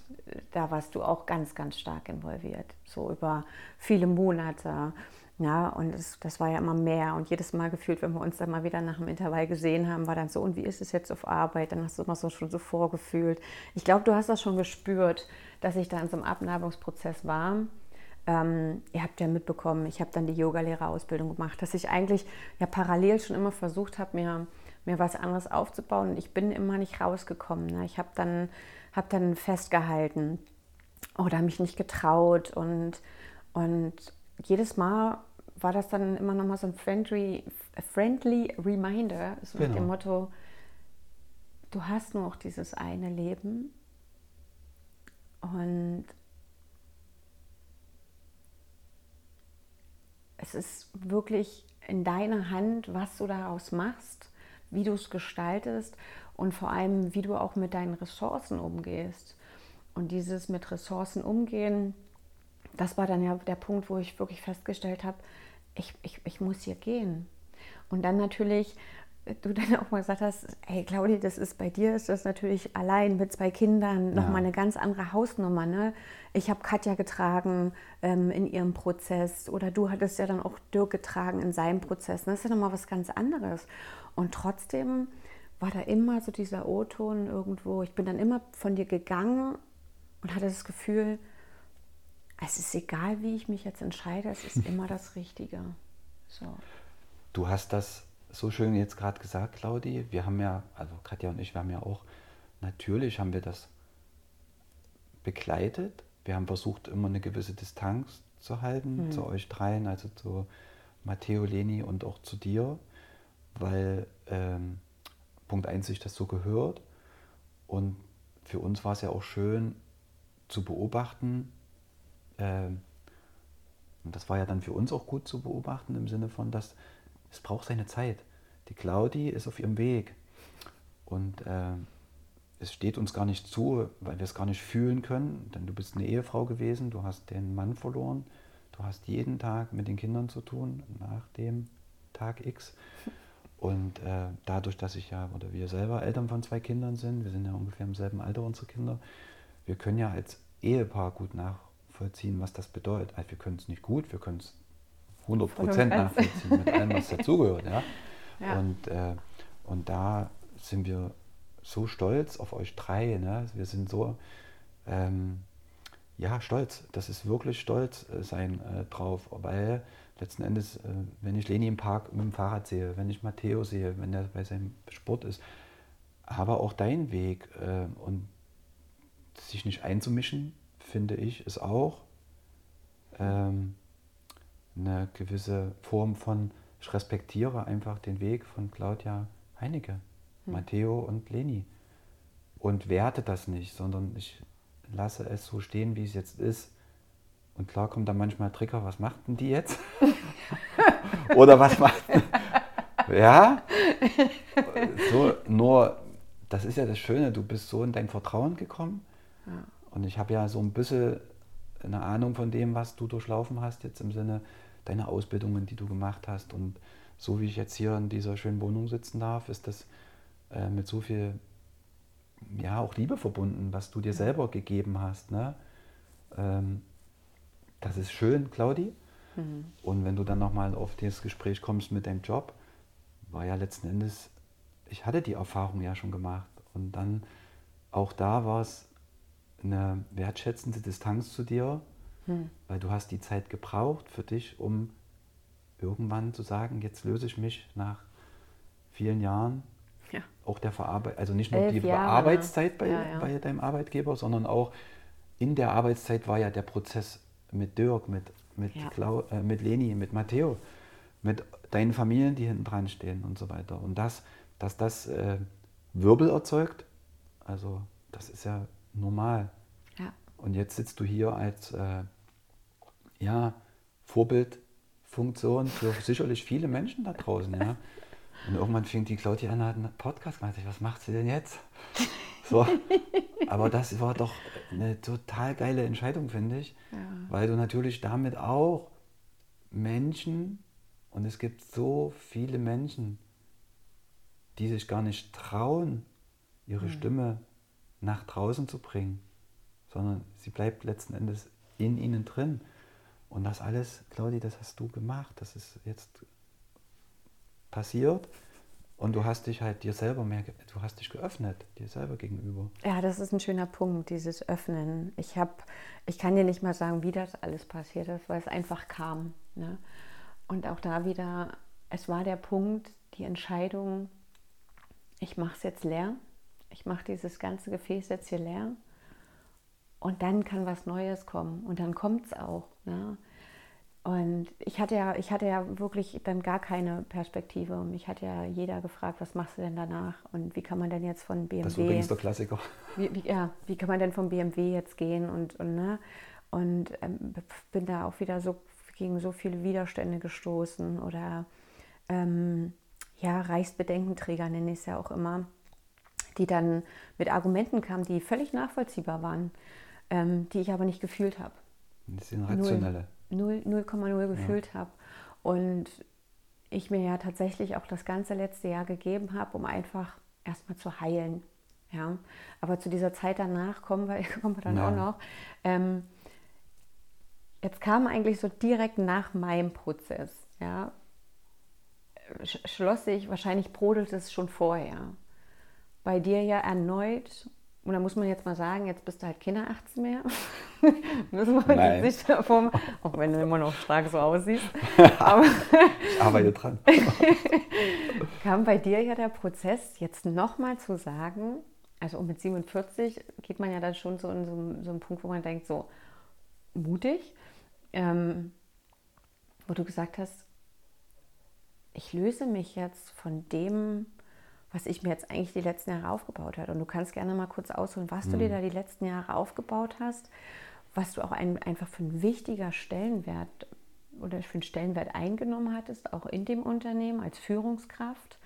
Speaker 1: da warst du auch ganz, ganz stark involviert, so über viele Monate. Ja, und das, das war ja immer mehr. Und jedes Mal gefühlt, wenn wir uns dann mal wieder nach dem Intervall gesehen haben, war dann so, und wie ist es jetzt auf Arbeit? Dann hast du immer so schon so vorgefühlt. Ich glaube, du hast das schon gespürt, dass ich da in so einem Abnabungsprozess war. Ähm, ihr habt ja mitbekommen, ich habe dann die Yogalehrerausbildung gemacht, dass ich eigentlich ja parallel schon immer versucht habe, mir, mir was anderes aufzubauen. Und ich bin immer nicht rausgekommen. Ne? Ich habe dann, hab dann festgehalten oder mich nicht getraut. Und, und jedes Mal war das dann immer noch mal so ein friendly, friendly Reminder, so mit
Speaker 2: Genau.
Speaker 1: dem Motto, du hast nur noch dieses eine Leben und es ist wirklich in deiner Hand, was du daraus machst, wie du es gestaltest und vor allem, wie du auch mit deinen Ressourcen umgehst. Und dieses mit Ressourcen umgehen, das war dann ja der Punkt, wo ich wirklich festgestellt habe, ich, ich, ich muss hier gehen. Und dann natürlich, du dann auch mal gesagt hast, hey Claudia, das ist bei dir, ist das natürlich allein mit zwei Kindern nochmal ja. eine ganz andere Hausnummer. Ne? Ich habe Katja getragen ähm, in ihrem Prozess oder du hattest ja dann auch Dirk getragen in seinem Prozess. Ne? Das ist ja nochmal was ganz anderes. Und trotzdem war da immer so dieser O-Ton irgendwo. Ich bin dann immer von dir gegangen und hatte das Gefühl, es ist egal, wie ich mich jetzt entscheide, es ist immer das Richtige. So.
Speaker 2: Du hast das so schön jetzt gerade gesagt, Claudi. Wir haben ja, also Katja und ich, wir haben ja auch, natürlich haben wir das begleitet. Wir haben versucht, immer eine gewisse Distanz zu halten mhm. zu euch dreien, also zu Matteo, Leni und auch zu dir, weil ähm, Punkt 1 sich das so gehört. Und für uns war es ja auch schön zu beobachten, äh, und das war ja dann für uns auch gut zu beobachten im Sinne von, dass es braucht seine Zeit. Die Claudi ist auf ihrem Weg und äh, es steht uns gar nicht zu, weil wir es gar nicht fühlen können, denn du bist eine Ehefrau gewesen, du hast den Mann verloren, du hast jeden Tag mit den Kindern zu tun nach dem Tag X. Und äh, dadurch, dass ich ja oder wir selber Eltern von zwei Kindern sind, wir sind ja ungefähr im selben Alter unsere Kinder, wir können ja als Ehepaar gut nachvollziehen, was das bedeutet. Also wir können es nicht gut, wir können es 100 Prozent nachvollziehen mit allem, was dazugehört. Ja? ja? Und, äh, und da sind wir so stolz auf euch drei. Ne? Wir sind so ähm, ja, stolz. Das ist wirklich stolz äh, sein äh, drauf, weil letzten Endes, äh, wenn ich Leni im Park mit dem Fahrrad sehe, wenn ich Matteo sehe, wenn er bei seinem Sport ist, aber auch dein Weg äh, und sich nicht einzumischen, finde ich, ist auch ähm, eine gewisse Form von, ich respektiere einfach den Weg von Claudia Heinecke, hm. Matteo und Leni und werte das nicht, sondern ich lasse es so stehen, wie es jetzt ist. Und klar kommt da manchmal Trigger, was macht denn die jetzt? Oder was macht. ja? So, nur, das ist ja das Schöne, du bist so in dein Vertrauen gekommen und ich habe ja so ein bisschen eine Ahnung von dem, was du durchlaufen hast, jetzt im Sinne deiner Ausbildungen, die du gemacht hast. Und so wie ich jetzt hier in dieser schönen Wohnung sitzen darf, ist das äh, mit so viel, ja, auch Liebe verbunden, was du dir selber gegeben hast. Ne? Ähm, das ist schön, Claudi. Mhm. Und wenn du dann nochmal auf das Gespräch kommst mit deinem Job, war ja letzten Endes, ich hatte die Erfahrung ja schon gemacht. Und dann auch da war es eine wertschätzende Distanz zu dir, hm. weil du hast die Zeit gebraucht für dich, um irgendwann zu sagen, jetzt löse ich mich nach vielen Jahren ja. auch der Verarbeitung, also nicht nur Elf die Jahre. Arbeitszeit bei, ja, ja. bei deinem Arbeitgeber, sondern auch in der Arbeitszeit war ja der Prozess mit Dirk, mit, mit, Klau, äh, mit Leni, mit Matteo, mit deinen Familien, die hinten dran stehen und so weiter. Und das, dass das äh, Wirbel erzeugt, also das ist ja normal. Ja. Und jetzt sitzt du hier als äh, ja, Vorbildfunktion für sicherlich viele Menschen da draußen. Ja. Und irgendwann fing die Claudia an, hat einen Podcast gemacht. Ich, was macht sie denn jetzt? So. Aber das war doch eine total geile Entscheidung, finde ich. Ja. Weil du natürlich damit auch Menschen, und es gibt so viele Menschen, die sich gar nicht trauen, ihre mhm. Stimme nach draußen zu bringen, sondern sie bleibt letzten Endes in ihnen drin. Und das alles, Claudi, das hast du gemacht. Das ist jetzt passiert. Und du hast dich halt dir selber mehr, du hast dich geöffnet, dir selber gegenüber.
Speaker 1: Ja, das ist ein schöner Punkt, dieses Öffnen. Ich habe, ich kann dir nicht mal sagen, wie das alles passiert ist, weil es einfach kam. Ne? Und auch da wieder, es war der Punkt, die Entscheidung, ich mache es jetzt leer ich mache dieses ganze Gefäß jetzt hier leer und dann kann was Neues kommen und dann kommt es auch. Ne? Und ich hatte ja, ich hatte ja wirklich dann gar keine Perspektive. Und mich hat ja jeder gefragt, was machst du denn danach? Und wie kann man denn jetzt von BMW. Das ist
Speaker 2: übrigens der Klassiker.
Speaker 1: Wie, wie, ja, wie kann man denn vom BMW jetzt gehen? Und, und, ne? und ähm, bin da auch wieder so gegen so viele Widerstände gestoßen oder ähm, ja, Reichsbedenkenträger nenne ich es ja auch immer, die dann mit Argumenten kamen, die völlig nachvollziehbar waren, ähm, die ich aber nicht gefühlt habe.
Speaker 2: Das sind rationelle.
Speaker 1: 0,0 gefühlt ja. habe. Und ich mir ja tatsächlich auch das ganze letzte Jahr gegeben habe, um einfach erstmal zu heilen. Ja, aber zu dieser Zeit danach kommen wir, kommen wir dann ja. auch noch. Ähm, jetzt kam eigentlich so direkt nach meinem Prozess, ja, schloss sich, wahrscheinlich brodelte es schon vorher. Bei dir ja erneut, und da muss man jetzt mal sagen, jetzt bist du halt keine 18 mehr. Müssen wir Nein. nicht davon, auch wenn du immer noch stark so aussiehst. Aber
Speaker 2: ich arbeite dran.
Speaker 1: kam bei dir ja der Prozess, jetzt nochmal zu sagen, also mit 47 geht man ja dann schon so in so, so einen Punkt, wo man denkt, so mutig, ähm, wo du gesagt hast, ich löse mich jetzt von dem, was ich mir jetzt eigentlich die letzten Jahre aufgebaut habe. Und du kannst gerne mal kurz ausholen, was mhm. du dir mhm. da die letzten Jahre aufgebaut hast, was du auch ein, einfach für einen wichtiger Stellenwert oder für einen Stellenwert eingenommen hattest, auch in dem Unternehmen als Führungskraft.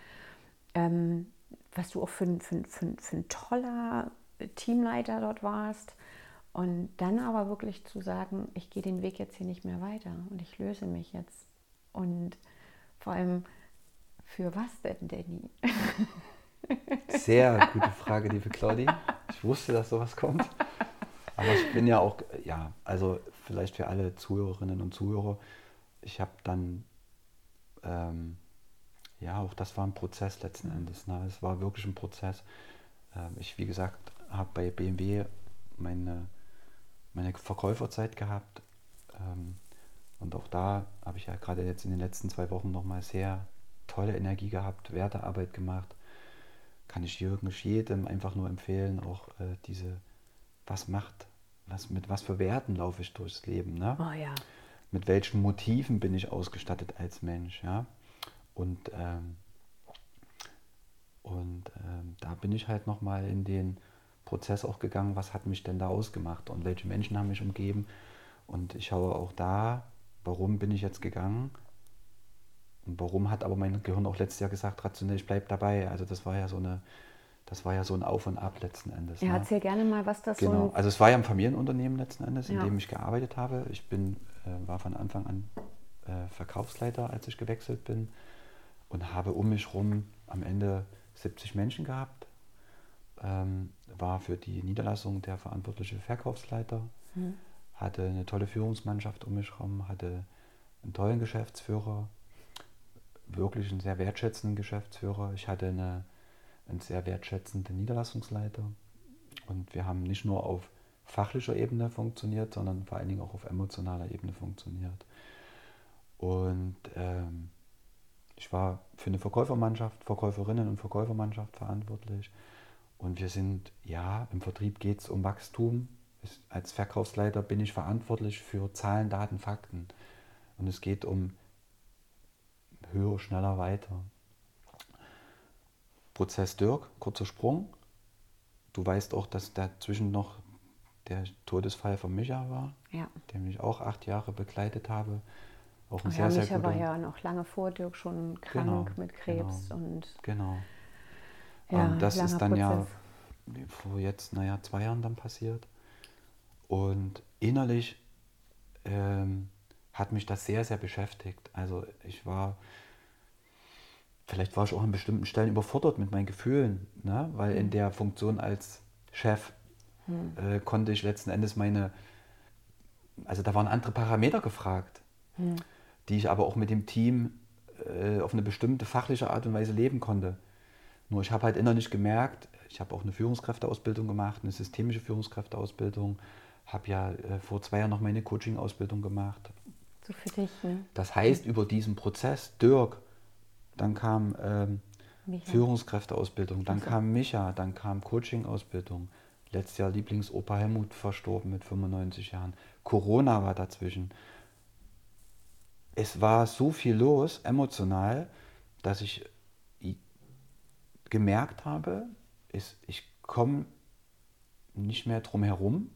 Speaker 1: Ähm, was du auch für, für, für, für ein toller Teamleiter dort warst. Und dann aber wirklich zu sagen, ich gehe den Weg jetzt hier nicht mehr weiter und ich löse mich jetzt. Und vor allem, für was denn, Danny?
Speaker 2: Sehr gute Frage, liebe Claudi. Ich wusste, dass sowas kommt. Aber ich bin ja auch, ja, also vielleicht für alle Zuhörerinnen und Zuhörer, ich habe dann ähm, ja, auch das war ein Prozess letzten Endes. Ne? Es war wirklich ein Prozess. Ähm, ich, wie gesagt, habe bei BMW meine, meine Verkäuferzeit gehabt. Ähm, und auch da habe ich ja gerade jetzt in den letzten zwei Wochen nochmal sehr tolle Energie gehabt, Wertearbeit gemacht. Kann ich Jürgen jedem einfach nur empfehlen, auch äh, diese, was macht, was, mit was für Werten laufe ich durchs Leben. Ne?
Speaker 1: Oh ja.
Speaker 2: Mit welchen Motiven bin ich ausgestattet als Mensch. Ja? Und, ähm, und ähm, da bin ich halt nochmal in den Prozess auch gegangen, was hat mich denn da ausgemacht und welche Menschen haben mich umgeben. Und ich schaue auch da, warum bin ich jetzt gegangen und warum hat aber mein Gehirn auch letztes Jahr gesagt, rationell, ich bleibe dabei. Also das war ja so eine, das war ja so ein Auf und Ab letzten Endes.
Speaker 1: Ja, ne? erzähl gerne mal, was das
Speaker 2: genau. so Also es war ja ein Familienunternehmen letzten Endes, in ja. dem ich gearbeitet habe. Ich bin, äh, war von Anfang an äh, Verkaufsleiter, als ich gewechselt bin und habe um mich herum am Ende 70 Menschen gehabt. Ähm, war für die Niederlassung der verantwortliche Verkaufsleiter, mhm. hatte eine tolle Führungsmannschaft um mich herum, hatte einen tollen Geschäftsführer, wirklich einen sehr wertschätzenden Geschäftsführer. Ich hatte eine, einen sehr wertschätzenden Niederlassungsleiter und wir haben nicht nur auf fachlicher Ebene funktioniert, sondern vor allen Dingen auch auf emotionaler Ebene funktioniert. Und ähm, ich war für eine Verkäufermannschaft, Verkäuferinnen und Verkäufermannschaft verantwortlich. Und wir sind, ja, im Vertrieb geht es um Wachstum. Als Verkaufsleiter bin ich verantwortlich für Zahlen, Daten, Fakten. Und es geht um höher, schneller, weiter. Prozess Dirk, kurzer Sprung. Du weißt auch, dass dazwischen noch der Todesfall von Micha war,
Speaker 1: ja.
Speaker 2: den ich auch acht Jahre begleitet habe.
Speaker 1: Auch ein ja, sehr, Micha sehr war ja noch lange vor Dirk schon krank genau, mit Krebs
Speaker 2: genau,
Speaker 1: und
Speaker 2: genau. Ja, und das ist dann Prozess. ja vor jetzt, naja, zwei Jahren dann passiert. Und innerlich ähm, hat mich das sehr, sehr beschäftigt. Also ich war, vielleicht war ich auch an bestimmten Stellen überfordert mit meinen Gefühlen, ne? weil mhm. in der Funktion als Chef mhm. äh, konnte ich letzten Endes meine, also da waren andere Parameter gefragt. Mhm die ich aber auch mit dem Team äh, auf eine bestimmte fachliche Art und Weise leben konnte. Nur ich habe halt innerlich gemerkt, ich habe auch eine Führungskräfteausbildung gemacht, eine systemische Führungskräfteausbildung, habe ja äh, vor zwei Jahren noch meine Coaching-Ausbildung gemacht.
Speaker 1: So für dich, ne?
Speaker 2: Das heißt, über diesen Prozess, Dirk, dann kam ähm, Führungskräfteausbildung, dann also. kam Micha, dann kam Coaching-Ausbildung. Letztes Jahr Lieblingsopa Helmut verstorben mit 95 Jahren. Corona war dazwischen es war so viel los, emotional, dass ich gemerkt habe, ist, ich komme nicht mehr drum herum.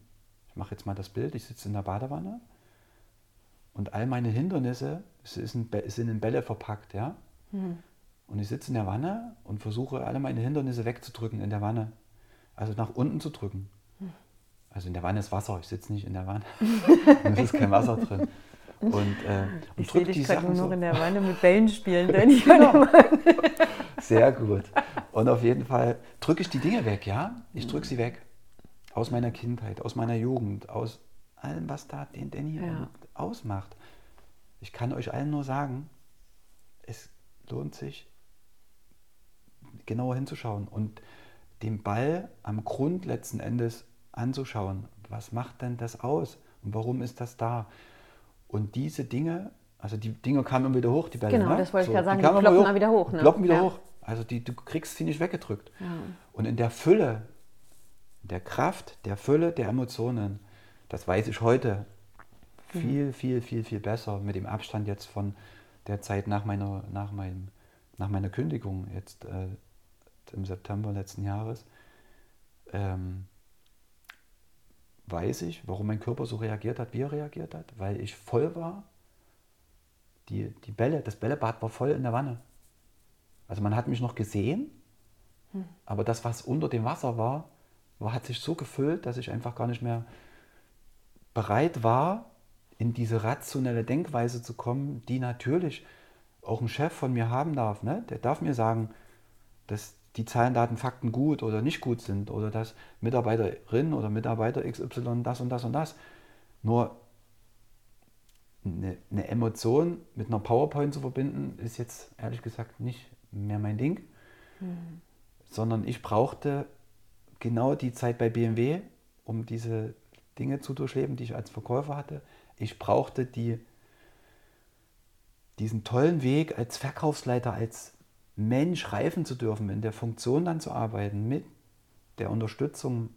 Speaker 2: Ich mache jetzt mal das Bild, ich sitze in der Badewanne und all meine Hindernisse sind in Bälle verpackt, ja. Mhm. Und ich sitze in der Wanne und versuche alle meine Hindernisse wegzudrücken in der Wanne. Also nach unten zu drücken. Mhm. Also in der Wanne ist Wasser, ich sitze nicht in der Wanne. es ist kein Wasser drin. Und, äh, und
Speaker 1: ich sehe dich gerade nur noch so. in der Wanne mit Bällen spielen, ich genau.
Speaker 2: Sehr gut. Und auf jeden Fall drücke ich die Dinge weg, ja? Ich drücke sie weg. Aus meiner Kindheit, aus meiner Jugend, aus allem, was da den Danny ja. Ausmacht. Ich kann euch allen nur sagen, es lohnt sich, genauer hinzuschauen und den Ball am Grund letzten Endes anzuschauen. Was macht denn das aus und warum ist das da? Und diese Dinge, also die Dinge kamen immer wieder hoch, die Bälle.
Speaker 1: Genau,
Speaker 2: ne?
Speaker 1: das wollte so, ich gerade sagen, die, die ploppen mal wieder hoch.
Speaker 2: Ne? Ploppen wieder ja. hoch. Also die, du kriegst sie nicht weggedrückt. Ja. Und in der Fülle, der Kraft, der Fülle der Emotionen, das weiß ich heute viel, mhm. viel, viel, viel besser mit dem Abstand jetzt von der Zeit nach meiner, nach meinem, nach meiner Kündigung jetzt äh, im September letzten Jahres. Ähm, weiß ich, warum mein Körper so reagiert hat, wie er reagiert hat, weil ich voll war. Die, die Bälle, das Bällebad war voll in der Wanne. Also man hat mich noch gesehen, hm. aber das, was unter dem Wasser war, war, hat sich so gefüllt, dass ich einfach gar nicht mehr bereit war, in diese rationelle Denkweise zu kommen, die natürlich auch ein Chef von mir haben darf. Ne? Der darf mir sagen, dass die Zahlen, Daten, Fakten gut oder nicht gut sind oder dass Mitarbeiterin oder Mitarbeiter XY das und das und das. Nur eine, eine Emotion mit einer PowerPoint zu verbinden, ist jetzt ehrlich gesagt nicht mehr mein Ding, mhm. sondern ich brauchte genau die Zeit bei BMW, um diese Dinge zu durchleben, die ich als Verkäufer hatte. Ich brauchte die, diesen tollen Weg als Verkaufsleiter, als Mensch reifen zu dürfen, in der Funktion dann zu arbeiten, mit der Unterstützung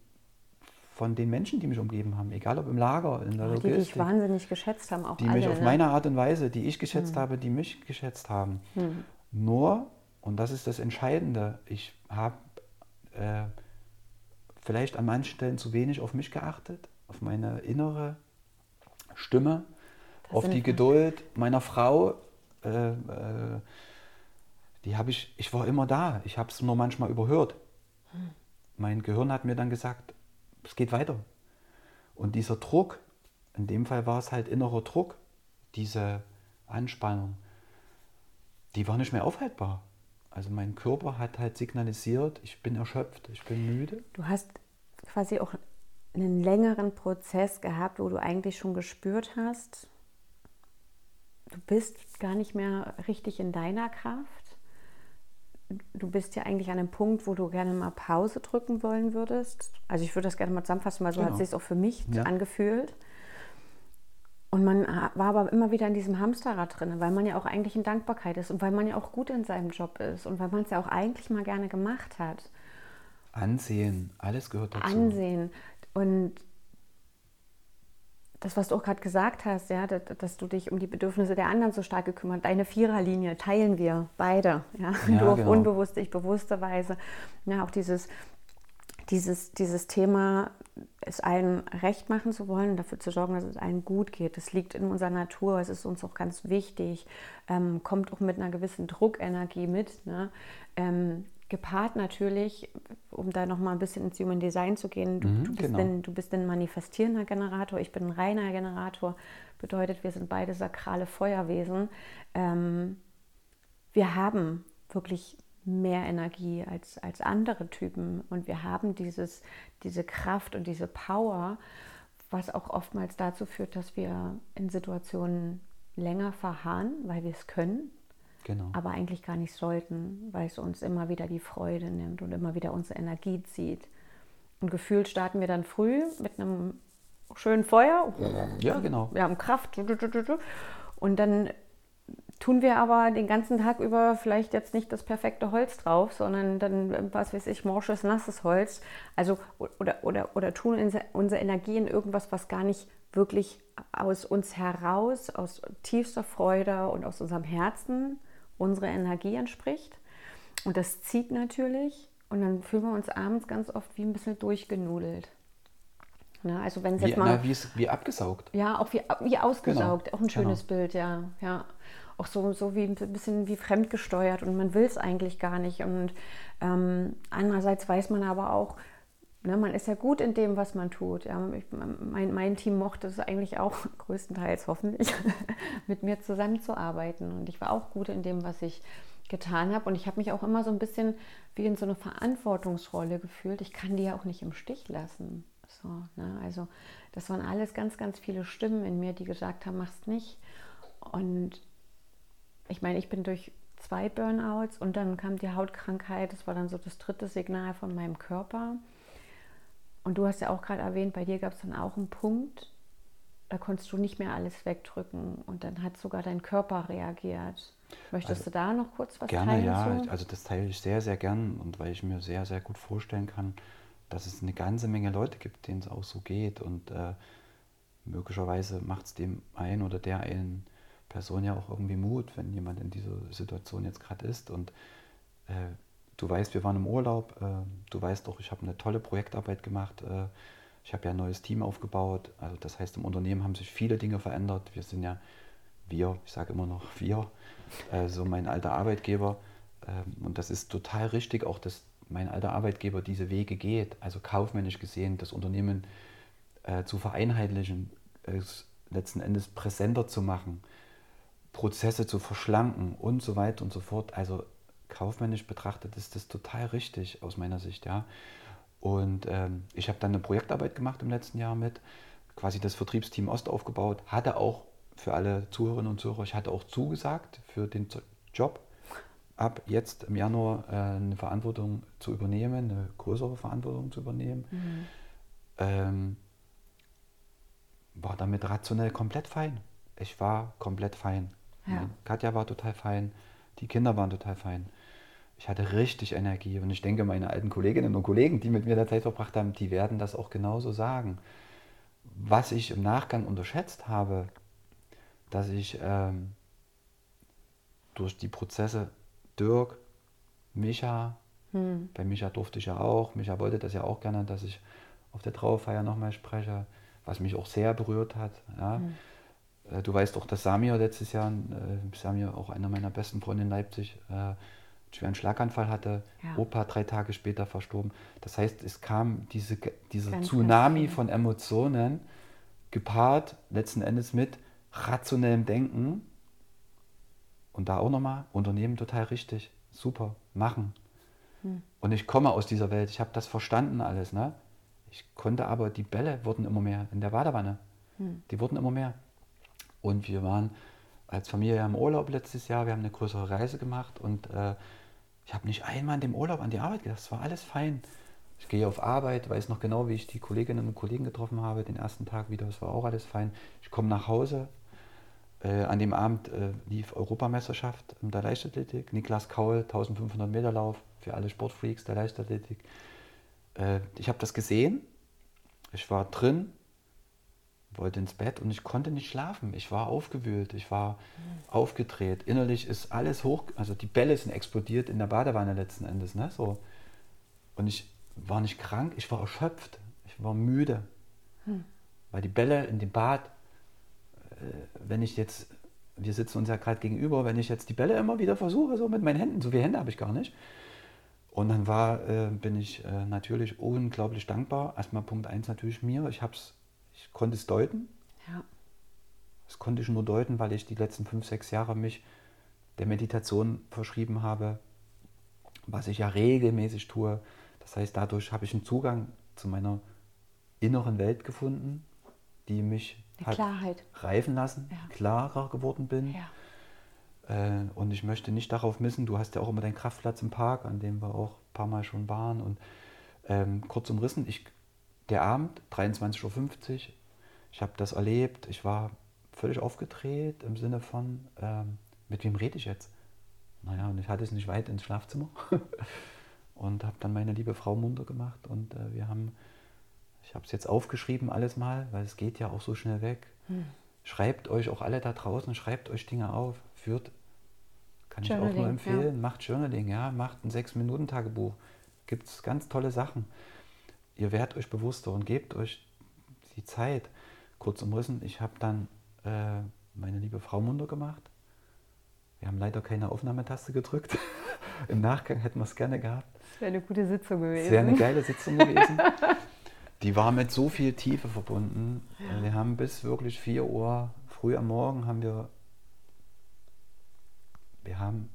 Speaker 2: von den Menschen, die mich umgeben haben, egal ob im Lager, in der
Speaker 1: oh,
Speaker 2: Logistik.
Speaker 1: Die dich wahnsinnig geschätzt haben, auch
Speaker 2: Die
Speaker 1: alle,
Speaker 2: mich auf
Speaker 1: ne?
Speaker 2: meine Art und Weise, die ich geschätzt hm. habe, die mich geschätzt haben. Hm. Nur, und das ist das Entscheidende, ich habe äh, vielleicht an manchen Stellen zu wenig auf mich geachtet, auf meine innere Stimme, das auf die Geduld meiner Frau. Äh, äh, die habe ich, ich war immer da. Ich habe es nur manchmal überhört. Hm. Mein Gehirn hat mir dann gesagt, es geht weiter. Und dieser Druck, in dem Fall war es halt innerer Druck, diese Anspannung, die war nicht mehr aufhaltbar. Also mein Körper hat halt signalisiert, ich bin erschöpft, ich bin müde.
Speaker 1: Du hast quasi auch einen längeren Prozess gehabt, wo du eigentlich schon gespürt hast, du bist gar nicht mehr richtig in deiner Kraft du bist ja eigentlich an einem Punkt, wo du gerne mal Pause drücken wollen würdest. Also ich würde das gerne mal zusammenfassen, weil so genau. hat es sich auch für mich ja. angefühlt. Und man war aber immer wieder in diesem Hamsterrad drin, weil man ja auch eigentlich in Dankbarkeit ist und weil man ja auch gut in seinem Job ist und weil man es ja auch eigentlich mal gerne gemacht hat.
Speaker 2: Ansehen, alles gehört dazu.
Speaker 1: Ansehen. Und das, was du auch gerade gesagt hast, ja, dass, dass, du dich um die Bedürfnisse der anderen so stark gekümmert Deine Viererlinie teilen wir beide. Ja? ja du auf genau. unbewusste, ich bewusste Weise. Ja, auch dieses, dieses, dieses Thema, es allen recht machen zu wollen und dafür zu sorgen, dass es allen gut geht. Das liegt in unserer Natur, es ist uns auch ganz wichtig, ähm, kommt auch mit einer gewissen Druckenergie mit. Ne? Ähm, gepaart natürlich, um da nochmal ein bisschen ins Human Design zu gehen, du, mhm, du, bist, genau. ein, du bist ein manifestierender Generator, ich bin ein reiner Generator, bedeutet, wir sind beide sakrale Feuerwesen. Ähm, wir haben wirklich mehr Energie als, als andere Typen und wir haben dieses, diese Kraft und diese Power, was auch oftmals dazu führt, dass wir in Situationen länger verharren, weil wir es können, Genau. Aber eigentlich gar nicht sollten, weil es uns immer wieder die Freude nimmt und immer wieder unsere Energie zieht. Und gefühlt starten wir dann früh mit einem schönen Feuer.
Speaker 2: Ja, genau.
Speaker 1: Wir haben Kraft. Und dann tun wir aber den ganzen Tag über vielleicht jetzt nicht das perfekte Holz drauf, sondern dann, was weiß ich, morsches, nasses Holz. Also, oder, oder, oder tun unsere Energie in irgendwas, was gar nicht wirklich aus uns heraus, aus tiefster Freude und aus unserem Herzen unsere Energie entspricht. Und das zieht natürlich und dann fühlen wir uns abends ganz oft wie ein bisschen durchgenudelt. Ne? Also wenn es
Speaker 2: Wie,
Speaker 1: jetzt mal.
Speaker 2: na, wie, ist, wie abgesaugt.
Speaker 1: Ja, auch wie, wie ausgesaugt,
Speaker 2: Genau,
Speaker 1: auch ein schönes
Speaker 2: genau.
Speaker 1: Bild, ja. ja. Auch so, so wie ein bisschen wie fremdgesteuert und man will es eigentlich gar nicht. Und ähm, andererseits weiß man aber auch, ne, man ist ja gut in dem, was man tut. Ja. Ich, mein, mein Team mochte es eigentlich auch größtenteils hoffentlich, mit mir zusammenzuarbeiten. Und ich war auch gut in dem, was ich getan habe. Und ich habe mich auch immer so ein bisschen wie in so eine Verantwortungsrolle gefühlt. Ich kann die ja auch nicht im Stich lassen. So, ne? Also das waren alles ganz, ganz viele Stimmen in mir, die gesagt haben, mach's nicht. Und ich meine, ich bin durch zwei Burnouts und dann kam die Hautkrankheit. Das war dann so das dritte Signal von meinem Körper. Und du hast ja auch gerade erwähnt, bei dir gab es dann auch einen Punkt, da konntest du nicht mehr alles wegdrücken und dann hat sogar dein Körper reagiert. Möchtest
Speaker 2: Also,
Speaker 1: du da noch kurz was
Speaker 2: Gerne,
Speaker 1: teilen?
Speaker 2: ja.
Speaker 1: zu?
Speaker 2: Also das teile ich sehr, sehr gern und weil ich mir sehr, sehr gut vorstellen kann, dass es eine ganze Menge Leute gibt, denen es auch so geht und äh, möglicherweise macht es dem einen oder der einen Person ja auch irgendwie Mut, wenn jemand in dieser Situation jetzt gerade ist und äh, du weißt, wir waren im Urlaub, äh, du weißt doch, ich habe eine tolle Projektarbeit gemacht, äh, ich habe ja ein neues Team aufgebaut, also das heißt, im Unternehmen haben sich viele Dinge verändert, wir sind ja, wir, ich sage immer noch wir, äh, so mein alter Arbeitgeber. Ähm, und das ist total richtig, auch dass mein alter Arbeitgeber diese Wege geht, also kaufmännisch gesehen, das Unternehmen äh, zu vereinheitlichen, es letzten Endes präsenter zu machen, Prozesse zu verschlanken und so weiter und so fort. Also kaufmännisch betrachtet ist das total richtig aus meiner Sicht, ja. Und ähm, ich habe dann eine Projektarbeit gemacht im letzten Jahr mit, quasi das Vertriebsteam Ost aufgebaut, hatte auch für alle Zuhörerinnen und Zuhörer, ich hatte auch zugesagt für den Job, ab jetzt im Januar äh, eine Verantwortung zu übernehmen, eine größere Verantwortung zu übernehmen. Ähm, war damit rationell komplett fein. Ich war komplett fein.
Speaker 1: Ja.
Speaker 2: Katja war total fein, die Kinder waren total fein. Ich hatte richtig Energie und ich denke, meine alten Kolleginnen und Kollegen, die mit mir der Zeit verbracht haben, die werden das auch genauso sagen. Was ich im Nachgang unterschätzt habe, dass ich ähm, durch die Prozesse Dirk, Micha,
Speaker 1: Hm.
Speaker 2: bei Micha durfte ich ja auch, Micha wollte das ja auch gerne, dass ich auf der Trauerfeier nochmal spreche, was mich auch sehr berührt hat. Ja. Äh, Du weißt auch, dass Samir letztes Jahr, äh, Samir auch einer meiner besten Freunde in Leipzig, äh, schweren Schlaganfall hatte.
Speaker 1: Ja.
Speaker 2: Opa drei Tage später verstorben. Das heißt, es kam diese, dieser
Speaker 1: Ganz, ganz
Speaker 2: Tsunami
Speaker 1: viel.
Speaker 2: von Emotionen gepaart letzten Endes mit rationellem Denken. Und da auch nochmal, Unternehmen total richtig, super, machen. Und ich komme aus dieser Welt, ich habe das verstanden alles. Ne? Ich konnte aber, die Bälle wurden immer mehr in der Badewanne. Die wurden immer mehr. Und wir waren als Familie im Urlaub letztes Jahr, wir haben eine größere Reise gemacht und äh, ich habe nicht einmal in dem Urlaub an die Arbeit gedacht, es war alles fein. Ich gehe auf Arbeit, weiß noch genau, wie ich die Kolleginnen und Kollegen getroffen habe, den ersten Tag wieder, es war auch alles fein. Ich komme nach Hause, äh, an dem Abend äh, lief Europameisterschaft in der Leichtathletik. Niklas Kaul, 1500 Meter Lauf für alle Sportfreaks der Leichtathletik. Äh, ich habe das gesehen. Ich war drin, wollte ins Bett und ich konnte nicht schlafen. Ich war aufgewühlt, ich war aufgedreht. Innerlich ist alles hoch, also die Bälle sind explodiert in der Badewanne letzten Endes. Ne? So. Und ich war nicht krank, ich war erschöpft, ich war müde. Weil die Bälle in dem Bad, äh, wenn ich jetzt, wir sitzen uns ja gerade gegenüber, wenn ich jetzt die Bälle immer wieder versuche, so mit meinen Händen, so viele Hände habe ich gar nicht. Und dann war, äh, bin ich äh, natürlich unglaublich dankbar. Erstmal Punkt 1 natürlich mir. Ich, hab's, ich konnte es deuten.
Speaker 1: Ja.
Speaker 2: Das konnte ich nur deuten, weil ich die letzten fünf, sechs Jahre mich der Meditation verschrieben habe, was ich ja regelmäßig tue. Das heißt, dadurch habe ich einen Zugang zu meiner inneren Welt gefunden, die mich hat reifen lassen,
Speaker 1: Ja.
Speaker 2: klarer geworden bin.
Speaker 1: Ja.
Speaker 2: Äh, und ich möchte nicht darauf missen, du hast ja auch immer deinen Kraftplatz im Park, an dem wir auch ein paar Mal schon waren. Und ähm, kurz umrissen, ich, der Abend, 23.50 Uhr, ich habe das erlebt, ich war völlig aufgedreht im Sinne von, ähm, mit wem rede ich jetzt? Naja, und ich hatte es nicht weit ins Schlafzimmer und habe dann meine liebe Frau munter gemacht und äh, wir haben, ich habe es jetzt aufgeschrieben alles mal, weil es geht ja auch so schnell weg. Schreibt euch auch alle da draußen, schreibt euch Dinge auf, führt, kann ich auch nur empfehlen, macht Journaling, ja, macht ein 6-Minuten-Tagebuch. Gibt es ganz tolle Sachen. Ihr werdet euch bewusster und gebt euch die Zeit. Kurz umrissen, ich habe dann äh, meine liebe Frau munter gemacht. Wir haben leider keine Aufnahmetaste gedrückt. Im Nachgang hätten wir es gerne gehabt.
Speaker 1: Das wäre eine gute Sitzung gewesen.
Speaker 2: Das wäre eine geile Sitzung gewesen. Die war mit so viel Tiefe verbunden. Ja. Wir haben bis wirklich 4 Uhr früh am Morgen haben wir, wir haben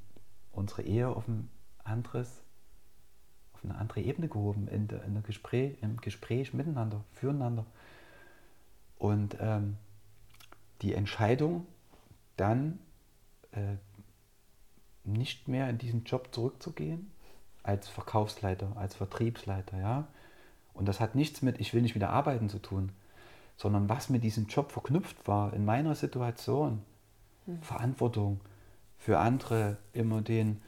Speaker 2: unsere Ehe auf ein anderes, auf eine andere Ebene gehoben, in, der, in der Gespräch, im Gespräch miteinander, füreinander. Und ähm, die Entscheidung, dann äh, nicht mehr in diesen Job zurückzugehen, als Verkaufsleiter, als Vertriebsleiter, ja. Und das hat nichts mit, ich will nicht wieder arbeiten zu tun, sondern was mit diesem Job verknüpft war in meiner Situation. Mhm. Verantwortung für andere, immer den,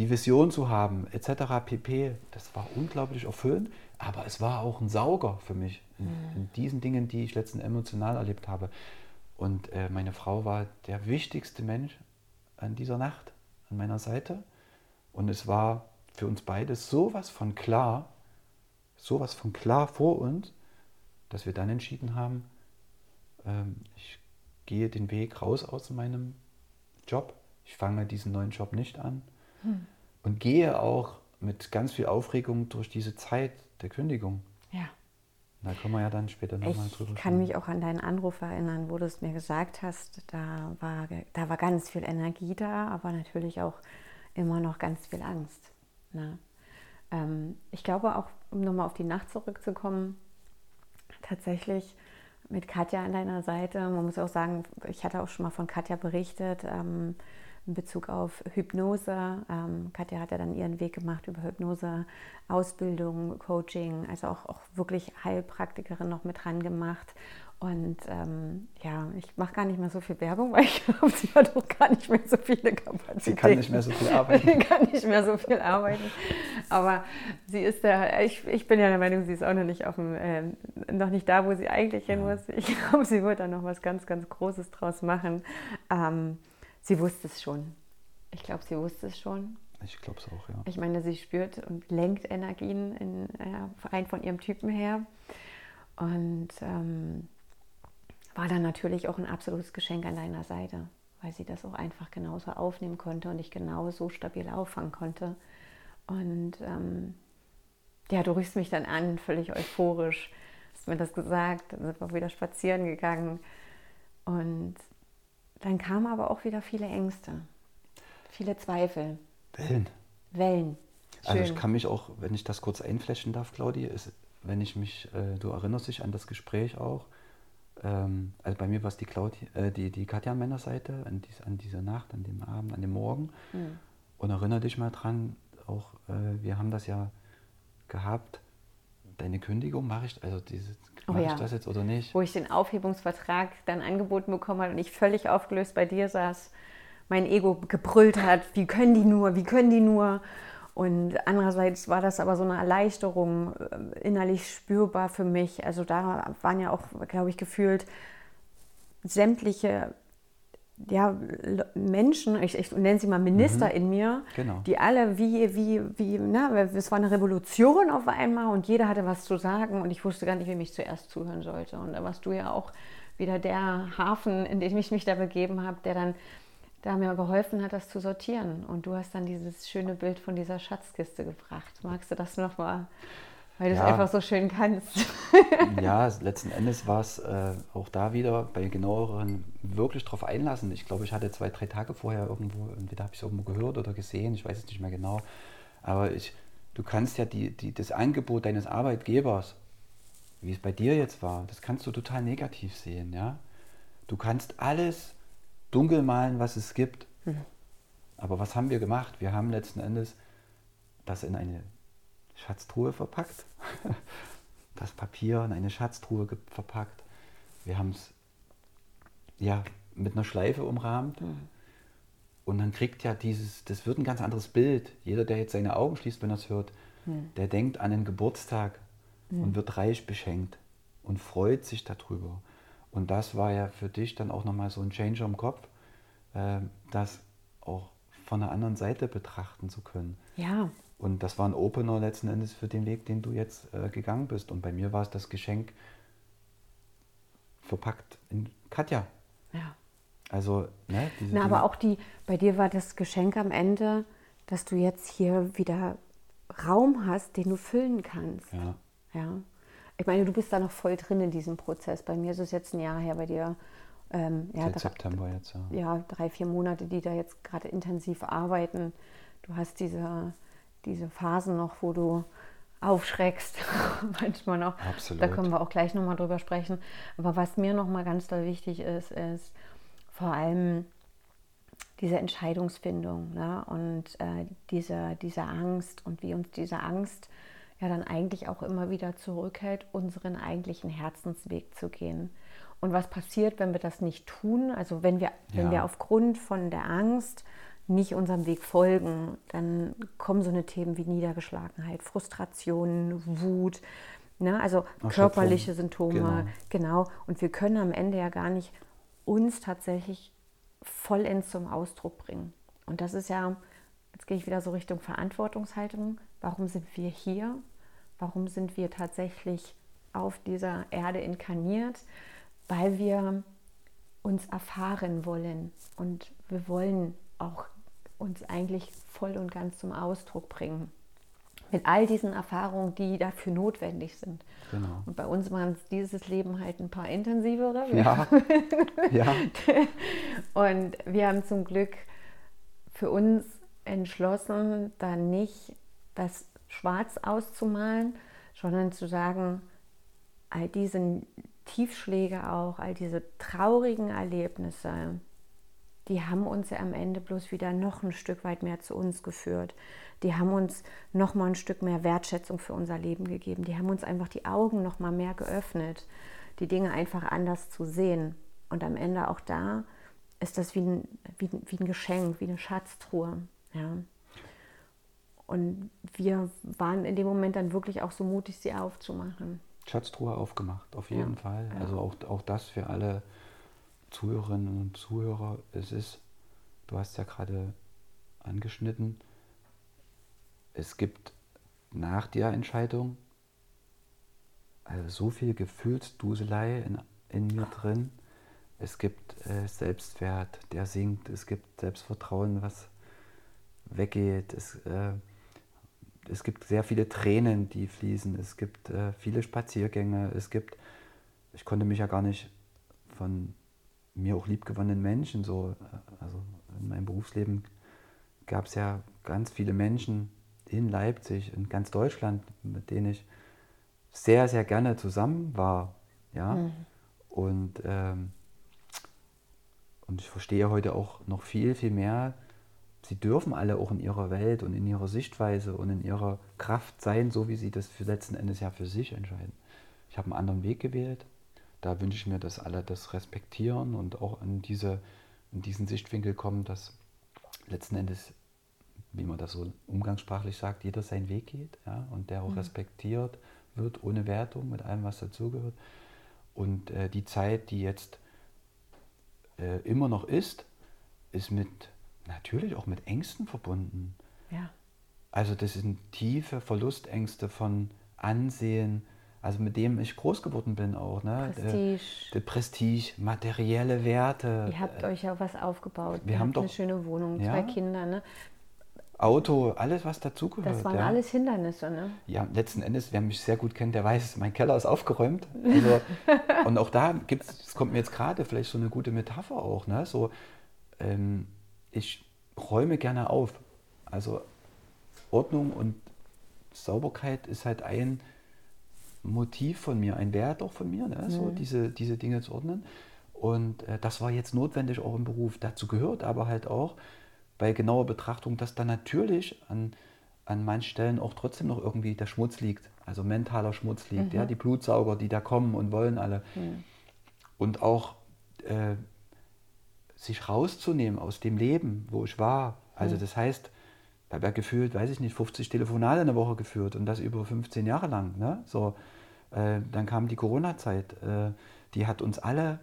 Speaker 2: die Vision zu haben, etc. pp. Das war unglaublich erfüllend, aber es war auch ein Sauger für mich in, mhm. in diesen Dingen, die ich letztens emotional erlebt habe. Und äh, meine Frau war der wichtigste Mensch an dieser Nacht an meiner Seite. Und es war für uns beide sowas von klar, sowas von klar vor uns, dass wir dann entschieden haben, ähm, ich gehe den Weg raus aus meinem Job. Ich fange diesen neuen Job nicht an hm. und gehe auch mit ganz viel Aufregung durch diese Zeit der Kündigung.
Speaker 1: Ja.
Speaker 2: Da kommen wir ja dann später nochmal drüber.
Speaker 1: Ich kann mich auch an deinen Anruf erinnern, wo du es mir gesagt hast. Da war, da war ganz viel Energie da, aber natürlich auch immer noch ganz viel Angst. Ne? Ähm, ich glaube auch, um nochmal auf die Nacht zurückzukommen, tatsächlich mit Katja an deiner Seite. Man muss auch sagen, ich hatte auch schon mal von Katja berichtet. Ähm, in Bezug auf Hypnose. Ähm, Katja hat ja dann ihren Weg gemacht über Hypnose, Ausbildung, Coaching, also auch, auch wirklich Heilpraktikerin noch mit dran gemacht. Und ähm, ja, ich mache gar nicht mehr so viel Werbung, weil ich glaube, sie hat auch gar nicht mehr so viele Kapazitäten.
Speaker 2: Sie kann nicht mehr so viel arbeiten.
Speaker 1: sie kann nicht mehr so viel arbeiten. Aber sie ist da, ich, ich bin ja der Meinung, sie ist auch noch nicht auf dem, äh, noch nicht da, wo sie eigentlich hin muss. Ich glaube, sie wird da noch was ganz, ganz Großes draus machen. Ähm, Sie wusste es schon. Ich glaube, sie wusste es schon.
Speaker 2: Ich glaube es auch, ja.
Speaker 1: Ich meine, sie spürt und lenkt Energien in, äh, rein von ihrem Typen her. Und ähm, war dann natürlich auch ein absolutes Geschenk an deiner Seite, weil sie das auch einfach genauso aufnehmen konnte und ich genauso stabil auffangen konnte. Und ähm, ja, du rührst mich dann an, völlig euphorisch. Hast mir das gesagt, dann sind wir wieder spazieren gegangen. Und dann kamen aber auch wieder viele Ängste, viele Zweifel.
Speaker 2: Wellen.
Speaker 1: Wellen.
Speaker 2: Schön. Also ich kann mich auch, wenn ich das kurz einflächen darf, Claudia, ist, wenn ich mich, äh, du erinnerst dich an das Gespräch auch, ähm, also bei mir war es die, Claudia, äh, die, die Katja an meiner Seite, an, dies, an dieser Nacht, an dem Abend, an dem Morgen. Mhm. Und erinnere dich mal dran, auch äh, wir haben das ja gehabt, deine Kündigung mache ich, also diese, mache oh ja. ich das jetzt oder nicht?
Speaker 1: Wo ich den Aufhebungsvertrag dann angeboten bekommen habe und ich völlig aufgelöst bei dir saß, mein Ego gebrüllt hat, wie können die nur, wie können die nur? Und andererseits war das aber so eine Erleichterung äh, innerlich spürbar für mich. Also da waren ja auch, glaube ich, gefühlt sämtliche ja, Menschen, ich, ich nenne sie mal Minister mhm. in mir, genau. die alle wie, wie, wie, na, es war eine Revolution auf einmal und jeder hatte was zu sagen und ich wusste gar nicht, wem ich zuerst zuhören sollte. Und da warst du ja auch wieder der Hafen, in dem ich mich da begeben habe, der dann da mir geholfen hat, das zu sortieren. Und du hast dann dieses schöne Bild von dieser Schatzkiste gebracht. Magst du das nochmal weil du ja. es einfach so schön kannst.
Speaker 2: ja, letzten Endes war es äh, auch da wieder bei genaueren wirklich drauf einlassen. Ich glaube, ich hatte zwei, drei Tage vorher irgendwo, entweder habe ich es irgendwo gehört oder gesehen, ich weiß es nicht mehr genau. Aber ich, du kannst ja die, die, das Angebot deines Arbeitgebers, wie es bei dir jetzt war, das kannst du total negativ sehen. Ja? Du kannst alles dunkel malen, was es gibt. Mhm. Aber was haben wir gemacht? Wir haben letzten Endes das in eine Schatztruhe verpackt. Das Papier in eine Schatztruhe verpackt. Wir haben es ja mit einer Schleife umrahmt. Mhm. Und dann kriegt ja dieses, das wird ein ganz anderes Bild. Jeder, der jetzt seine Augen schließt, wenn er es hört, mhm. der denkt an den Geburtstag mhm. und wird reich beschenkt und freut sich darüber. Und das war ja für dich dann auch nochmal so ein Changer im Kopf, äh, das auch von der anderen Seite betrachten zu können.
Speaker 1: Ja.
Speaker 2: Und das war ein Opener letzten Endes für den Weg, den du jetzt äh, gegangen bist. Und bei mir war es das Geschenk, verpackt in Katja.
Speaker 1: Ja.
Speaker 2: Also, ne?
Speaker 1: Diese, Na, aber auch die, bei dir war das Geschenk am Ende, dass du jetzt hier wieder Raum hast, den du füllen kannst.
Speaker 2: Ja.
Speaker 1: Ja. Ich meine, du bist da noch voll drin in diesem Prozess. Bei mir ist es jetzt ein Jahr her, bei dir.
Speaker 2: Ähm, ja, Seit drei, September jetzt, ja.
Speaker 1: Ja, drei, vier Monate, die da jetzt gerade intensiv arbeiten. Du hast diese, diese Phasen noch, wo du aufschreckst, manchmal noch.
Speaker 2: Absolut.
Speaker 1: Da können wir auch gleich nochmal drüber sprechen. Aber was mir nochmal ganz doll wichtig ist, ist vor allem diese Entscheidungsfindung ne? und äh, diese, diese Angst und wie uns diese Angst ja dann eigentlich auch immer wieder zurückhält, unseren eigentlichen Herzensweg zu gehen. Und was passiert, wenn wir das nicht tun? Also wenn wir, ja. wenn wir aufgrund von der Angst nicht unserem Weg folgen, dann kommen so eine Themen wie Niedergeschlagenheit, Frustration, Wut, ne? also körperliche Symptome, genau. genau. Und wir können am Ende ja gar nicht uns tatsächlich vollends zum Ausdruck bringen. Und das ist ja, jetzt gehe ich wieder so Richtung Verantwortungshaltung. Warum sind wir hier? Warum sind wir tatsächlich auf dieser Erde inkarniert? Weil wir uns erfahren wollen und wir wollen auch uns eigentlich voll und ganz zum Ausdruck bringen. Mit all diesen Erfahrungen, die dafür notwendig sind.
Speaker 2: Genau.
Speaker 1: Und bei uns waren es dieses Leben halt ein paar intensivere.
Speaker 2: Ja. ja.
Speaker 1: Und wir haben zum Glück für uns entschlossen, da nicht das schwarz auszumalen, sondern zu sagen, all diese Tiefschläge auch, all diese traurigen Erlebnisse, die haben uns ja am Ende bloß wieder noch ein Stück weit mehr zu uns geführt. Die haben uns noch mal ein Stück mehr Wertschätzung für unser Leben gegeben. Die haben uns einfach die Augen noch mal mehr geöffnet, die Dinge einfach anders zu sehen. Und am Ende auch da ist das wie ein, wie, wie ein Geschenk, wie eine Schatztruhe. Ja. Und wir waren in dem Moment dann wirklich auch so mutig, sie aufzumachen.
Speaker 2: Schatztruhe aufgemacht, auf jeden ja. Fall. Also auch, auch das für alle Zuhörerinnen und Zuhörer. Es ist, du hast ja gerade angeschnitten, es gibt nach der Entscheidung also so viel Gefühlsduselei in, in mir drin. Es gibt äh, Selbstwert, der sinkt. Es gibt Selbstvertrauen, was weggeht. Es, äh, es gibt sehr viele Tränen, die fließen. Es gibt äh, viele Spaziergänge. Es gibt, ich konnte mich ja gar nicht von mir auch liebgewonnenen Menschen so, äh, also in meinem Berufsleben gab es ja ganz viele Menschen in Leipzig, in ganz Deutschland, mit denen ich sehr, sehr gerne zusammen war. Ja? Mhm. Und, ähm, und ich verstehe heute auch noch viel, viel mehr, sie dürfen alle auch in ihrer Welt und in ihrer Sichtweise und in ihrer Kraft sein, so wie sie das für letzten Endes ja für sich entscheiden. Ich habe einen anderen Weg gewählt. Da wünsche ich mir, dass alle das respektieren und auch in, diese, in diesen Sichtwinkel kommen, dass letzten Endes, wie man das so umgangssprachlich sagt, jeder seinen Weg geht ja, und der auch mhm. respektiert wird, ohne Wertung, mit allem, was dazugehört. Und äh, die Zeit, die jetzt äh, immer noch ist, ist mit natürlich auch mit Ängsten verbunden.
Speaker 1: Ja.
Speaker 2: Also das sind tiefe Verlustängste von Ansehen, also mit dem ich groß geworden bin auch. Ne?
Speaker 1: Prestige.
Speaker 2: Der, der Prestige, materielle Werte.
Speaker 1: Ihr habt euch ja was aufgebaut.
Speaker 2: Wir Ihr haben doch
Speaker 1: eine schöne Wohnung, ja, zwei Kinder. Ne?
Speaker 2: Auto, alles, was dazugehört.
Speaker 1: Das waren
Speaker 2: ja.
Speaker 1: alles Hindernisse, ne?
Speaker 2: Ja, letzten Endes, wer mich sehr gut kennt, der weiß, mein Keller ist aufgeräumt. Also, und auch da gibt es, es kommt mir jetzt gerade vielleicht so eine gute Metapher auch, ne? So, ähm, ich räume gerne auf. Also Ordnung und Sauberkeit ist halt ein Motiv von mir, ein Wert auch von mir, ne? so mhm. diese, diese Dinge zu ordnen. Und äh, das war jetzt notwendig auch im Beruf. Dazu gehört aber halt auch bei genauer Betrachtung, dass da natürlich an, an manchen Stellen auch trotzdem noch irgendwie der Schmutz liegt, also mentaler Schmutz liegt, mhm. ja, die Blutsauger, die da kommen und wollen alle. Mhm. Und auch äh, sich rauszunehmen aus dem Leben, wo ich war. Also mhm. das heißt, ich habe ja gefühlt, weiß ich nicht, 50 Telefonate in der Woche geführt und das über 15 Jahre lang. Ne? So, äh, dann kam die Corona-Zeit, äh, die hat uns alle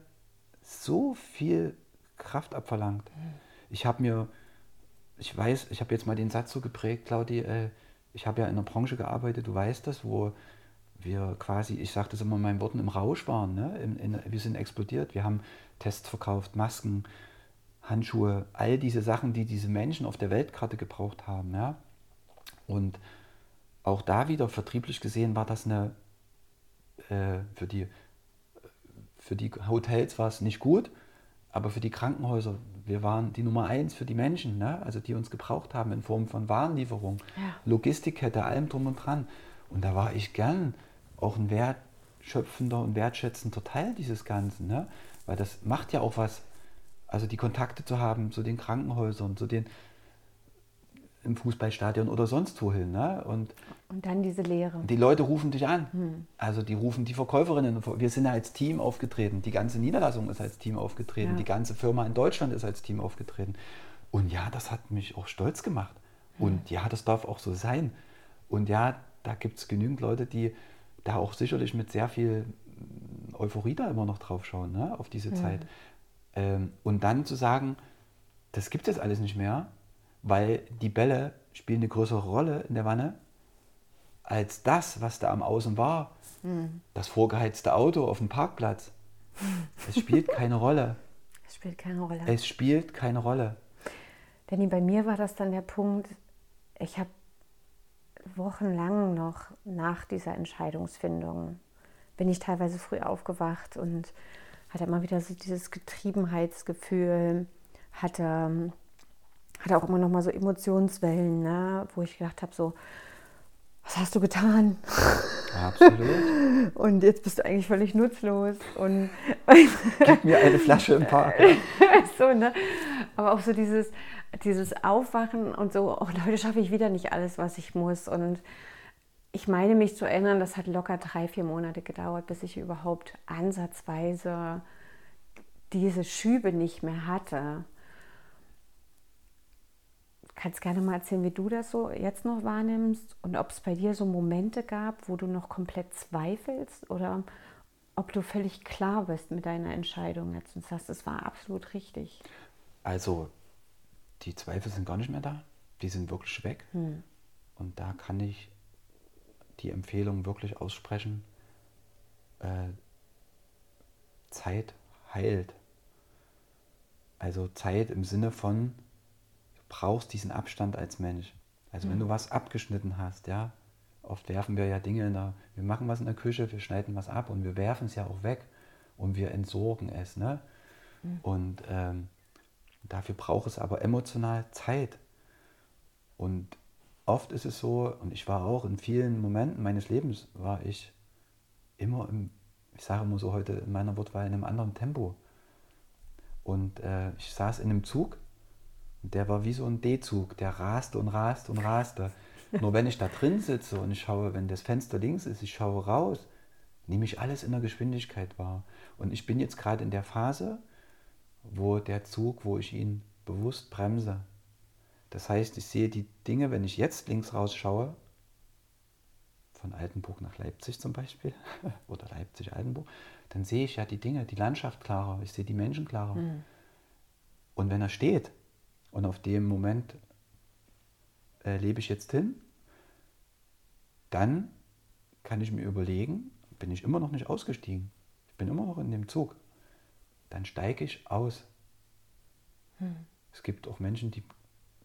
Speaker 2: so viel Kraft abverlangt. Mhm. Ich habe mir, ich weiß, ich habe jetzt mal den Satz so geprägt, Claudi, äh, ich habe ja in einer Branche gearbeitet, du weißt das, wo, wir quasi, ich sage das immer in meinen Worten, im Rausch waren. Ne? In, in, wir sind explodiert. Wir haben Tests verkauft, Masken, Handschuhe, all diese Sachen, die diese Menschen auf der Weltkarte gebraucht haben. Ja? Und auch da wieder vertrieblich gesehen war das eine, äh, für, die, für die Hotels war es nicht gut, aber für die Krankenhäuser, wir waren die Nummer eins für die Menschen, ne? also die uns gebraucht haben in Form von Warenlieferung, ja. Logistikkette, allem drum und dran. Und da war ich gern auch ein wertschöpfender und wertschätzender Teil dieses Ganzen, ne? weil das macht ja auch was, also die Kontakte zu haben zu den Krankenhäusern, zu den im Fußballstadion oder sonst wohin. Ne? Und,
Speaker 1: und dann diese Lehre.
Speaker 2: Die Leute rufen dich an. Hm. Also die rufen die Verkäuferinnen. Wir sind ja als Team aufgetreten. Die ganze Niederlassung ist als Team aufgetreten. Ja. Die ganze Firma in Deutschland ist als Team aufgetreten. Und ja, das hat mich auch stolz gemacht. Hm. Und ja, das darf auch so sein. Und ja, da gibt es genügend Leute, die da auch sicherlich mit sehr viel Euphorie da immer noch drauf schauen, ne, auf diese ja. Zeit. Ähm, und dann zu sagen, das gibt es alles nicht mehr, weil die Bälle spielen eine größere Rolle in der Wanne als das, was da am Außen war. Mhm. Das vorgeheizte Auto auf dem Parkplatz. Es spielt keine Rolle.
Speaker 1: Es spielt keine Rolle.
Speaker 2: Es spielt keine Rolle.
Speaker 1: Danny, bei mir war das dann der Punkt, ich habe wochenlang noch nach dieser Entscheidungsfindung, bin ich teilweise früh aufgewacht und hatte immer wieder so dieses Getriebenheitsgefühl, hatte hatte auch immer noch mal so Emotionswellen, ne? wo ich gedacht habe, so, was hast du getan?
Speaker 2: Absolut.
Speaker 1: Und jetzt bist du eigentlich völlig nutzlos. Und
Speaker 2: Gib mir eine Flasche im Park.
Speaker 1: so, ne? Aber auch so dieses, dieses Aufwachen und so, oh Leute, schaffe ich wieder nicht alles, was ich muss. Und ich meine mich zu erinnern, das hat locker drei, vier Monate gedauert, bis ich überhaupt ansatzweise diese Schübe nicht mehr hatte kannst gerne mal erzählen, wie du das so jetzt noch wahrnimmst und ob es bei dir so Momente gab, wo du noch komplett zweifelst oder ob du völlig klar bist mit deiner Entscheidung jetzt und sagst, es war absolut richtig.
Speaker 2: Also, die Zweifel sind gar nicht mehr da. Die sind wirklich weg. Hm. Und da kann ich die Empfehlung wirklich aussprechen. Äh, Zeit heilt. Also Zeit im Sinne von, brauchst diesen Abstand als Mensch. Also mhm. wenn du was abgeschnitten hast, ja, oft werfen wir ja Dinge in der, wir machen was in der Küche, wir schneiden was ab und wir werfen es ja auch weg und wir entsorgen es. Ne? Mhm. Und ähm, dafür braucht es aber emotional Zeit. Und oft ist es so, und ich war auch in vielen Momenten meines Lebens, war ich immer im, ich sage immer so heute in meiner Wortwahl, in einem anderen Tempo. Und äh, ich saß in einem Zug und der war wie so ein D-Zug, der raste und raste und raste. Nur wenn ich da drin sitze und ich schaue, wenn das Fenster links ist, ich schaue raus, nehme ich alles in der Geschwindigkeit wahr. Und ich bin jetzt gerade in der Phase, wo der Zug, wo ich ihn bewusst bremse. Das heißt, ich sehe die Dinge, wenn ich jetzt links rausschaue, von Altenburg nach Leipzig zum Beispiel, oder Leipzig-Altenburg, dann sehe ich ja die Dinge, die Landschaft klarer, ich sehe die Menschen klarer. Mhm. Und wenn er steht, und auf dem Moment äh, lebe ich jetzt hin. Dann kann ich mir überlegen, bin ich immer noch nicht ausgestiegen. Ich bin immer noch in dem Zug. Dann steige ich aus. Hm. Es gibt auch Menschen, die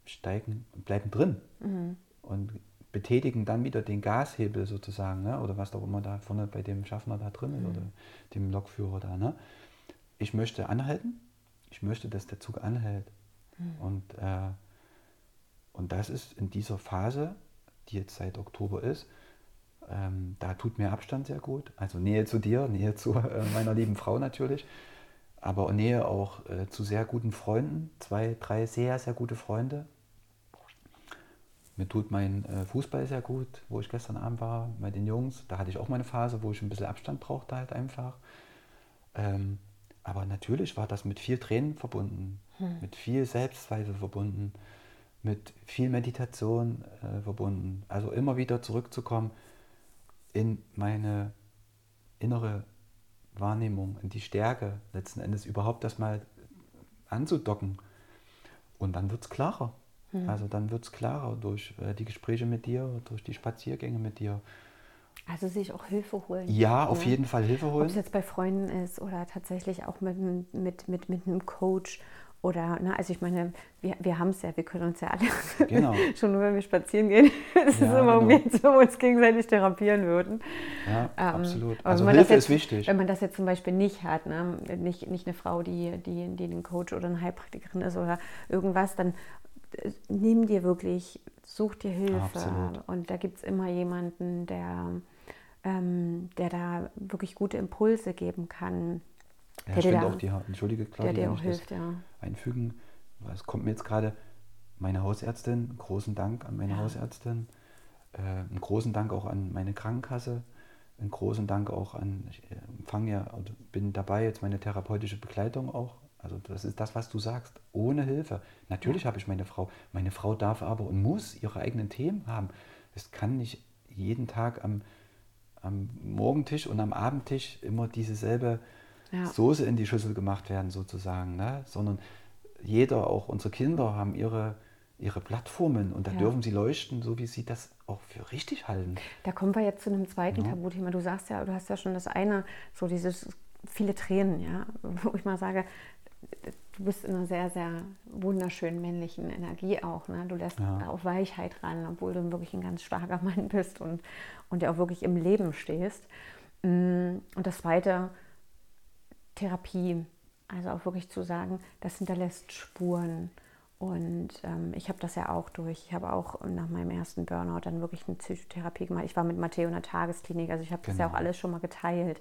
Speaker 2: steigen und bleiben drin mhm. und betätigen dann wieder den Gashebel sozusagen, ne? oder was auch immer da vorne bei dem Schaffner da drin ist mhm. oder dem Lokführer da. Ne? Ich möchte anhalten, ich möchte, dass der Zug anhält. Mhm. Und, äh, und das ist in dieser Phase, die jetzt seit Oktober ist, ähm, da tut mir Abstand sehr gut. Also Nähe zu dir, Nähe zu äh, meiner lieben Frau natürlich, aber Nähe auch äh, zu sehr guten Freunden, zwei, drei sehr, sehr gute Freunde. Mir tut mein äh, Fußball sehr gut, wo ich gestern Abend war mit den Jungs. Da hatte ich auch meine Phase, wo ich ein bisschen Abstand brauchte halt einfach. Ähm, aber natürlich war das mit viel Tränen verbunden, hm. mit viel Selbstzweifel verbunden, mit viel Meditation äh, verbunden. Also immer wieder zurückzukommen in meine innere Wahrnehmung, in die Stärke letzten Endes überhaupt das mal anzudocken. Und dann wird es klarer. Hm. Also dann wird es klarer durch äh, die Gespräche mit dir, durch die Spaziergänge mit dir.
Speaker 1: Also sich auch Hilfe holen.
Speaker 2: Ja, auf jeden Fall Hilfe holen.
Speaker 1: Ob es jetzt bei Freunden ist oder tatsächlich auch mit, mit, mit, mit einem Coach oder, na, also ich meine, wir, wir haben es ja, wir können uns ja alle, genau. schon nur wenn wir spazieren gehen, es ja, ist immer genau. um wenn wir uns gegenseitig therapieren würden.
Speaker 2: Ja, ähm, absolut. Also Hilfe
Speaker 1: jetzt,
Speaker 2: ist wichtig.
Speaker 1: Wenn man das jetzt zum Beispiel nicht hat, ne? nicht, nicht eine Frau, die, die, die ein Coach oder eine Heilpraktikerin ist oder irgendwas, dann äh, nimm dir wirklich, such dir Hilfe. Absolut. Und da gibt es immer jemanden, der, ähm, der da wirklich gute Impulse geben kann
Speaker 2: ja, ich finde auch die, entschuldige
Speaker 1: Claudia, der dir auch hilft, ja.
Speaker 2: einfügen. Es kommt mir jetzt gerade meine Hausärztin, großen Dank an meine ja. Hausärztin, äh, einen großen Dank auch an meine Krankenkasse, einen großen Dank auch an, ich äh, empfange ja, bin dabei jetzt meine therapeutische Begleitung auch. Also das ist das, was du sagst, ohne Hilfe. Natürlich ja. habe ich meine Frau. Meine Frau darf aber und muss ihre eigenen Themen haben. Es kann nicht jeden Tag am, am Morgentisch und am Abendtisch immer dieselbe ja. Soße in die Schüssel gemacht werden sozusagen, ne? sondern jeder, auch unsere Kinder, haben ihre, ihre Plattformen und da ja. dürfen sie leuchten, so wie sie das auch für richtig halten.
Speaker 1: Da kommen wir jetzt zu einem zweiten ja. Tabuthema. Du sagst ja, du hast ja schon das eine, so dieses viele Tränen, ja, wo ich mal sage, du bist in einer sehr, sehr wunderschönen männlichen Energie auch. Ne? Du lässt ja. auf Weichheit ran, obwohl du wirklich ein ganz starker Mann bist und, und ja auch wirklich im Leben stehst. Mm, und das Zweite, Therapie. Also auch wirklich zu sagen, das hinterlässt Spuren. Und ähm, ich habe das ja auch durch. Ich habe auch nach meinem ersten Burnout dann wirklich eine Psychotherapie gemacht. Ich war mit Matteo in der Tagesklinik. Also ich habe genau. das ja auch genau. alles schon mal geteilt,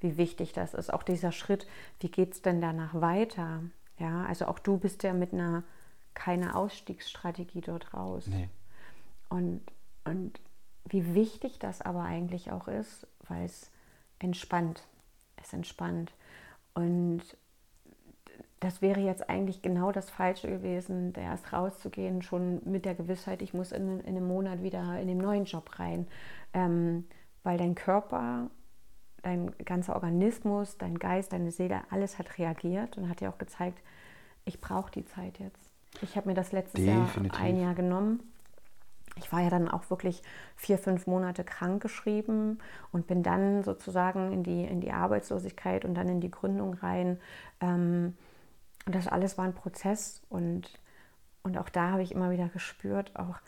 Speaker 1: wie wichtig das ist. Auch dieser Schritt, wie geht es denn danach weiter? Ja, also auch du bist ja mit einer keine Ausstiegsstrategie dort raus. Nee. Und, und wie wichtig das aber eigentlich auch ist, weil es entspannt. Es entspannt. Und das wäre jetzt eigentlich genau das Falsche gewesen, da erst rauszugehen, schon mit der Gewissheit, ich muss in, in einem Monat wieder in den neuen Job rein. Ähm, weil dein Körper, dein ganzer Organismus, dein Geist, deine Seele, alles hat reagiert und hat dir auch gezeigt, ich brauche die Zeit jetzt. Ich habe mir das letztes Definitiv. Jahr ein Jahr genommen ich war ja dann auch wirklich vier, fünf Monate krank geschrieben und bin dann sozusagen in die, in die Arbeitslosigkeit und dann in die Gründung rein. Ähm, und das alles war ein Prozess und, und auch da habe ich immer wieder gespürt, auch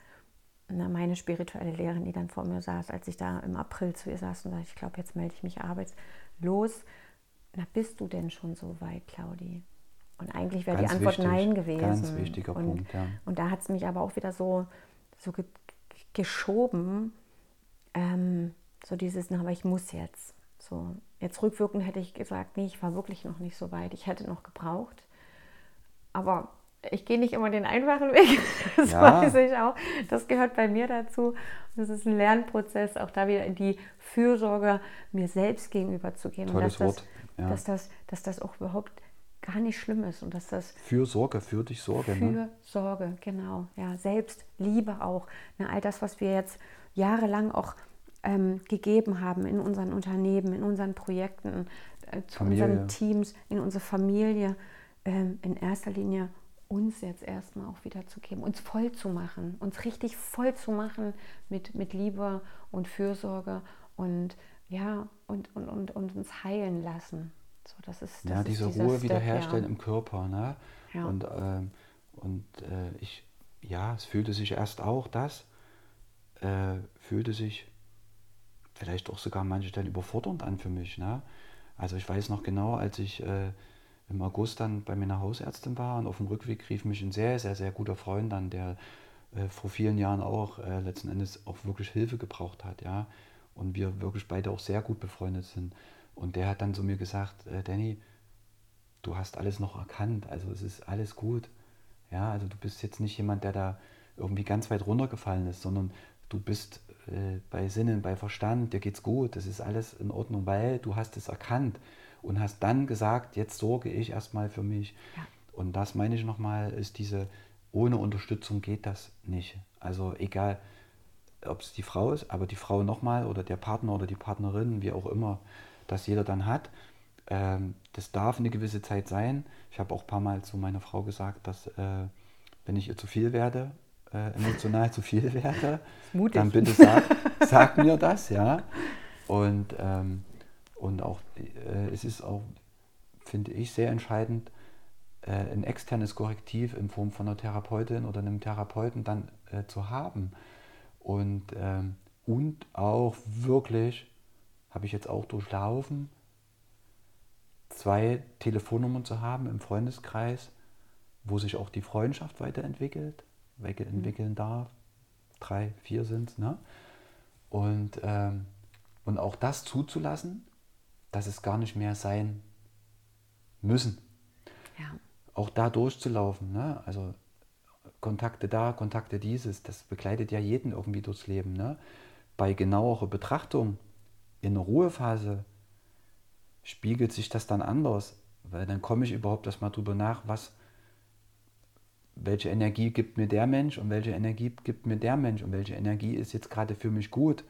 Speaker 1: na, meine spirituelle Lehrerin, die dann vor mir saß, als ich da im April zu ihr saß und sagte, ich glaube, jetzt melde ich mich arbeitslos. Na, bist du denn schon so weit, Claudi? Und eigentlich wäre die Antwort wichtig, Nein gewesen.
Speaker 2: Ganz wichtiger
Speaker 1: und,
Speaker 2: Punkt, ja.
Speaker 1: Und da hat es mich aber auch wieder so so ge geschoben, ähm, so dieses, na, aber ich muss jetzt. So, jetzt rückwirkend hätte ich gesagt, nee, ich war wirklich noch nicht so weit. Ich hätte noch gebraucht. Aber ich gehe nicht immer den einfachen Weg. Das ja. weiß ich auch. Das gehört bei mir dazu. Das ist ein Lernprozess, auch da wieder in die Fürsorge mir selbst gegenüber zu gehen.
Speaker 2: Tolles
Speaker 1: und
Speaker 2: dass
Speaker 1: Wort.
Speaker 2: Das, ja.
Speaker 1: dass, das, dass das auch überhaupt gar nicht schlimm ist und dass das
Speaker 2: für Sorge, für dich Sorge,
Speaker 1: für ne? Sorge, genau, ja, Selbstliebe auch, ne, all das, was wir jetzt jahrelang auch ähm, gegeben haben in unseren Unternehmen, in unseren Projekten, äh, zu Familie. unseren Teams, in unsere Familie, ähm, in erster Linie uns jetzt erstmal auch wieder zu geben, uns voll zu machen, uns richtig voll zu machen mit, mit Liebe und Fürsorge und ja, und, und, und, und uns heilen lassen. So, das ist, das
Speaker 2: ja, diese Ruhe Step, wiederherstellen ja. im Körper. Ne? Ja. Und, ähm, und äh, ich, ja, es fühlte sich erst auch das, äh, fühlte sich vielleicht auch sogar an manchen Stellen überfordernd an für mich. Ne? Also ich weiß noch genau, als ich äh, im August dann bei meiner Hausärztin war und auf dem Rückweg rief mich ein sehr, sehr, sehr guter Freund an, der äh, vor vielen Jahren auch äh, letzten Endes auch wirklich Hilfe gebraucht hat. Ja? Und wir wirklich beide auch sehr gut befreundet sind. Und der hat dann zu mir gesagt, äh, Danny, du hast alles noch erkannt, also es ist alles gut. Ja, also du bist jetzt nicht jemand, der da irgendwie ganz weit runtergefallen ist, sondern du bist äh, bei Sinnen, bei Verstand, dir geht's gut, das ist alles in Ordnung, weil du hast es erkannt und hast dann gesagt, jetzt sorge ich erstmal für mich. Ja. Und das meine ich nochmal, ist diese, ohne Unterstützung geht das nicht. Also egal, ob es die Frau ist, aber die Frau nochmal oder der Partner oder die Partnerin, wie auch immer, das jeder dann hat. Ähm, das darf eine gewisse Zeit sein. Ich habe auch ein paar Mal zu meiner Frau gesagt, dass äh, wenn ich ihr zu viel werde, äh, emotional zu viel werde, dann bitte sag, sag mir das, ja. Und, ähm, und auch, äh, es ist auch, finde ich, sehr entscheidend, äh, ein externes Korrektiv in Form von einer Therapeutin oder einem Therapeuten dann äh, zu haben. Und, ähm, und auch wirklich, habe ich jetzt auch durchlaufen, zwei Telefonnummern zu haben im Freundeskreis, wo sich auch die Freundschaft weiterentwickelt, entwickeln darf. Drei, vier sind es. Ne? Und, ähm, und auch das zuzulassen, dass es gar nicht mehr sein müssen. Ja. Auch da durchzulaufen. Ne? Also Kontakte da, Kontakte dieses, das begleitet ja jeden irgendwie durchs Leben. Ne? Bei genauerer Betrachtung in der Ruhephase spiegelt sich das dann anders, weil dann komme ich überhaupt erstmal drüber nach, was, welche Energie gibt mir der Mensch und welche Energie gibt mir der Mensch und welche Energie ist jetzt gerade für mich gut.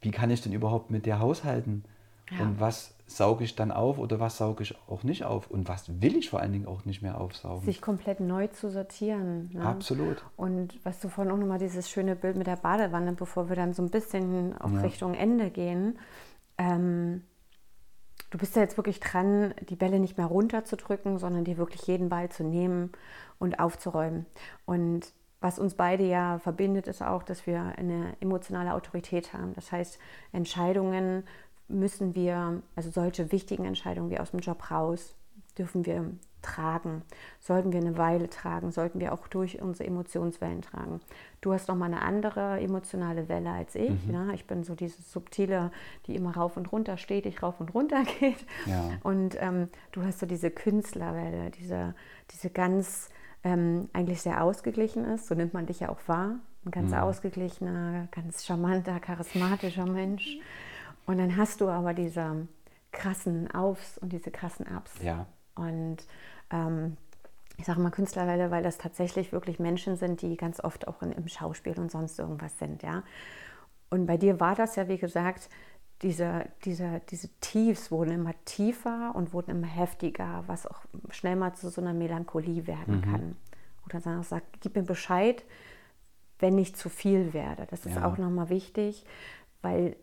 Speaker 2: Wie kann ich denn überhaupt mit der haushalten? Ja. Und was sauge ich dann auf oder was sauge ich auch nicht auf? Und was will ich vor allen Dingen auch nicht mehr aufsaugen?
Speaker 1: Sich komplett neu zu sortieren.
Speaker 2: Ne? Absolut.
Speaker 1: Und was du vorhin auch nochmal dieses schöne Bild mit der Badewanne, bevor wir dann so ein bisschen auch ja. Richtung Ende gehen. Ähm, du bist ja jetzt wirklich dran, die Bälle nicht mehr runterzudrücken, sondern dir wirklich jeden Ball zu nehmen und aufzuräumen. Und was uns beide ja verbindet, ist auch, dass wir eine emotionale Autorität haben. Das heißt, Entscheidungen müssen wir, also solche wichtigen Entscheidungen wie aus dem Job raus, dürfen wir tragen. Sollten wir eine Weile tragen, sollten wir auch durch unsere Emotionswellen tragen. Du hast nochmal eine andere emotionale Welle als ich. Mhm. Ja? Ich bin so diese subtile, die immer rauf und runter steht, ich rauf und runter geht. Ja. Und ähm, du hast so diese Künstlerwelle, diese, diese ganz ähm, eigentlich sehr ausgeglichen ist. So nimmt man dich ja auch wahr. Ein ganz mhm. ausgeglichener, ganz charmanter, charismatischer Mensch. Und dann hast du aber diese krassen Aufs und diese krassen Ups.
Speaker 2: Ja.
Speaker 1: Und ähm, ich sage mal Künstlerwelle, weil das tatsächlich wirklich Menschen sind, die ganz oft auch in, im Schauspiel und sonst irgendwas sind, ja. Und bei dir war das ja, wie gesagt, diese, diese, diese Tiefs wurden immer tiefer und wurden immer heftiger, was auch schnell mal zu so einer Melancholie werden mhm. kann. Oder dann auch sagt, gib mir Bescheid, wenn ich zu viel werde. Das ist ja. auch nochmal wichtig, weil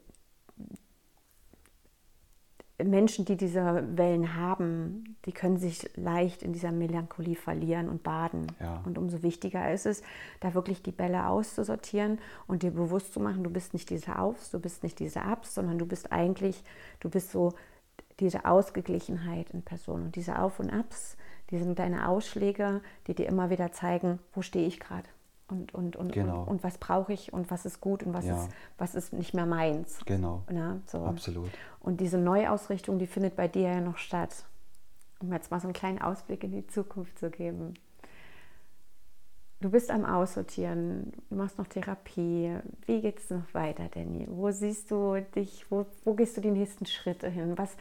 Speaker 1: Menschen, die diese Wellen haben, die können sich leicht in dieser Melancholie verlieren und baden. Ja. Und umso wichtiger ist es, da wirklich die Bälle auszusortieren und dir bewusst zu machen, du bist nicht diese Aufs, du bist nicht diese Abs, sondern du bist eigentlich, du bist so diese Ausgeglichenheit in Person. Und diese Auf und Abs, die sind deine Ausschläge, die dir immer wieder zeigen, wo stehe ich gerade und, und, und, genau. und, und, was brauche ich und was ist gut und was, ja. ist, was ist nicht mehr meins.
Speaker 2: Genau. Ja, so. Absolut.
Speaker 1: Und diese Neuausrichtung, die findet bei dir ja noch statt. Um jetzt mal so einen kleinen Ausblick in die Zukunft zu geben. Du bist am Aussortieren, du machst noch Therapie. Wie geht es noch weiter, Danny? Wo siehst du dich, wo, wo gehst du die nächsten Schritte hin? Was,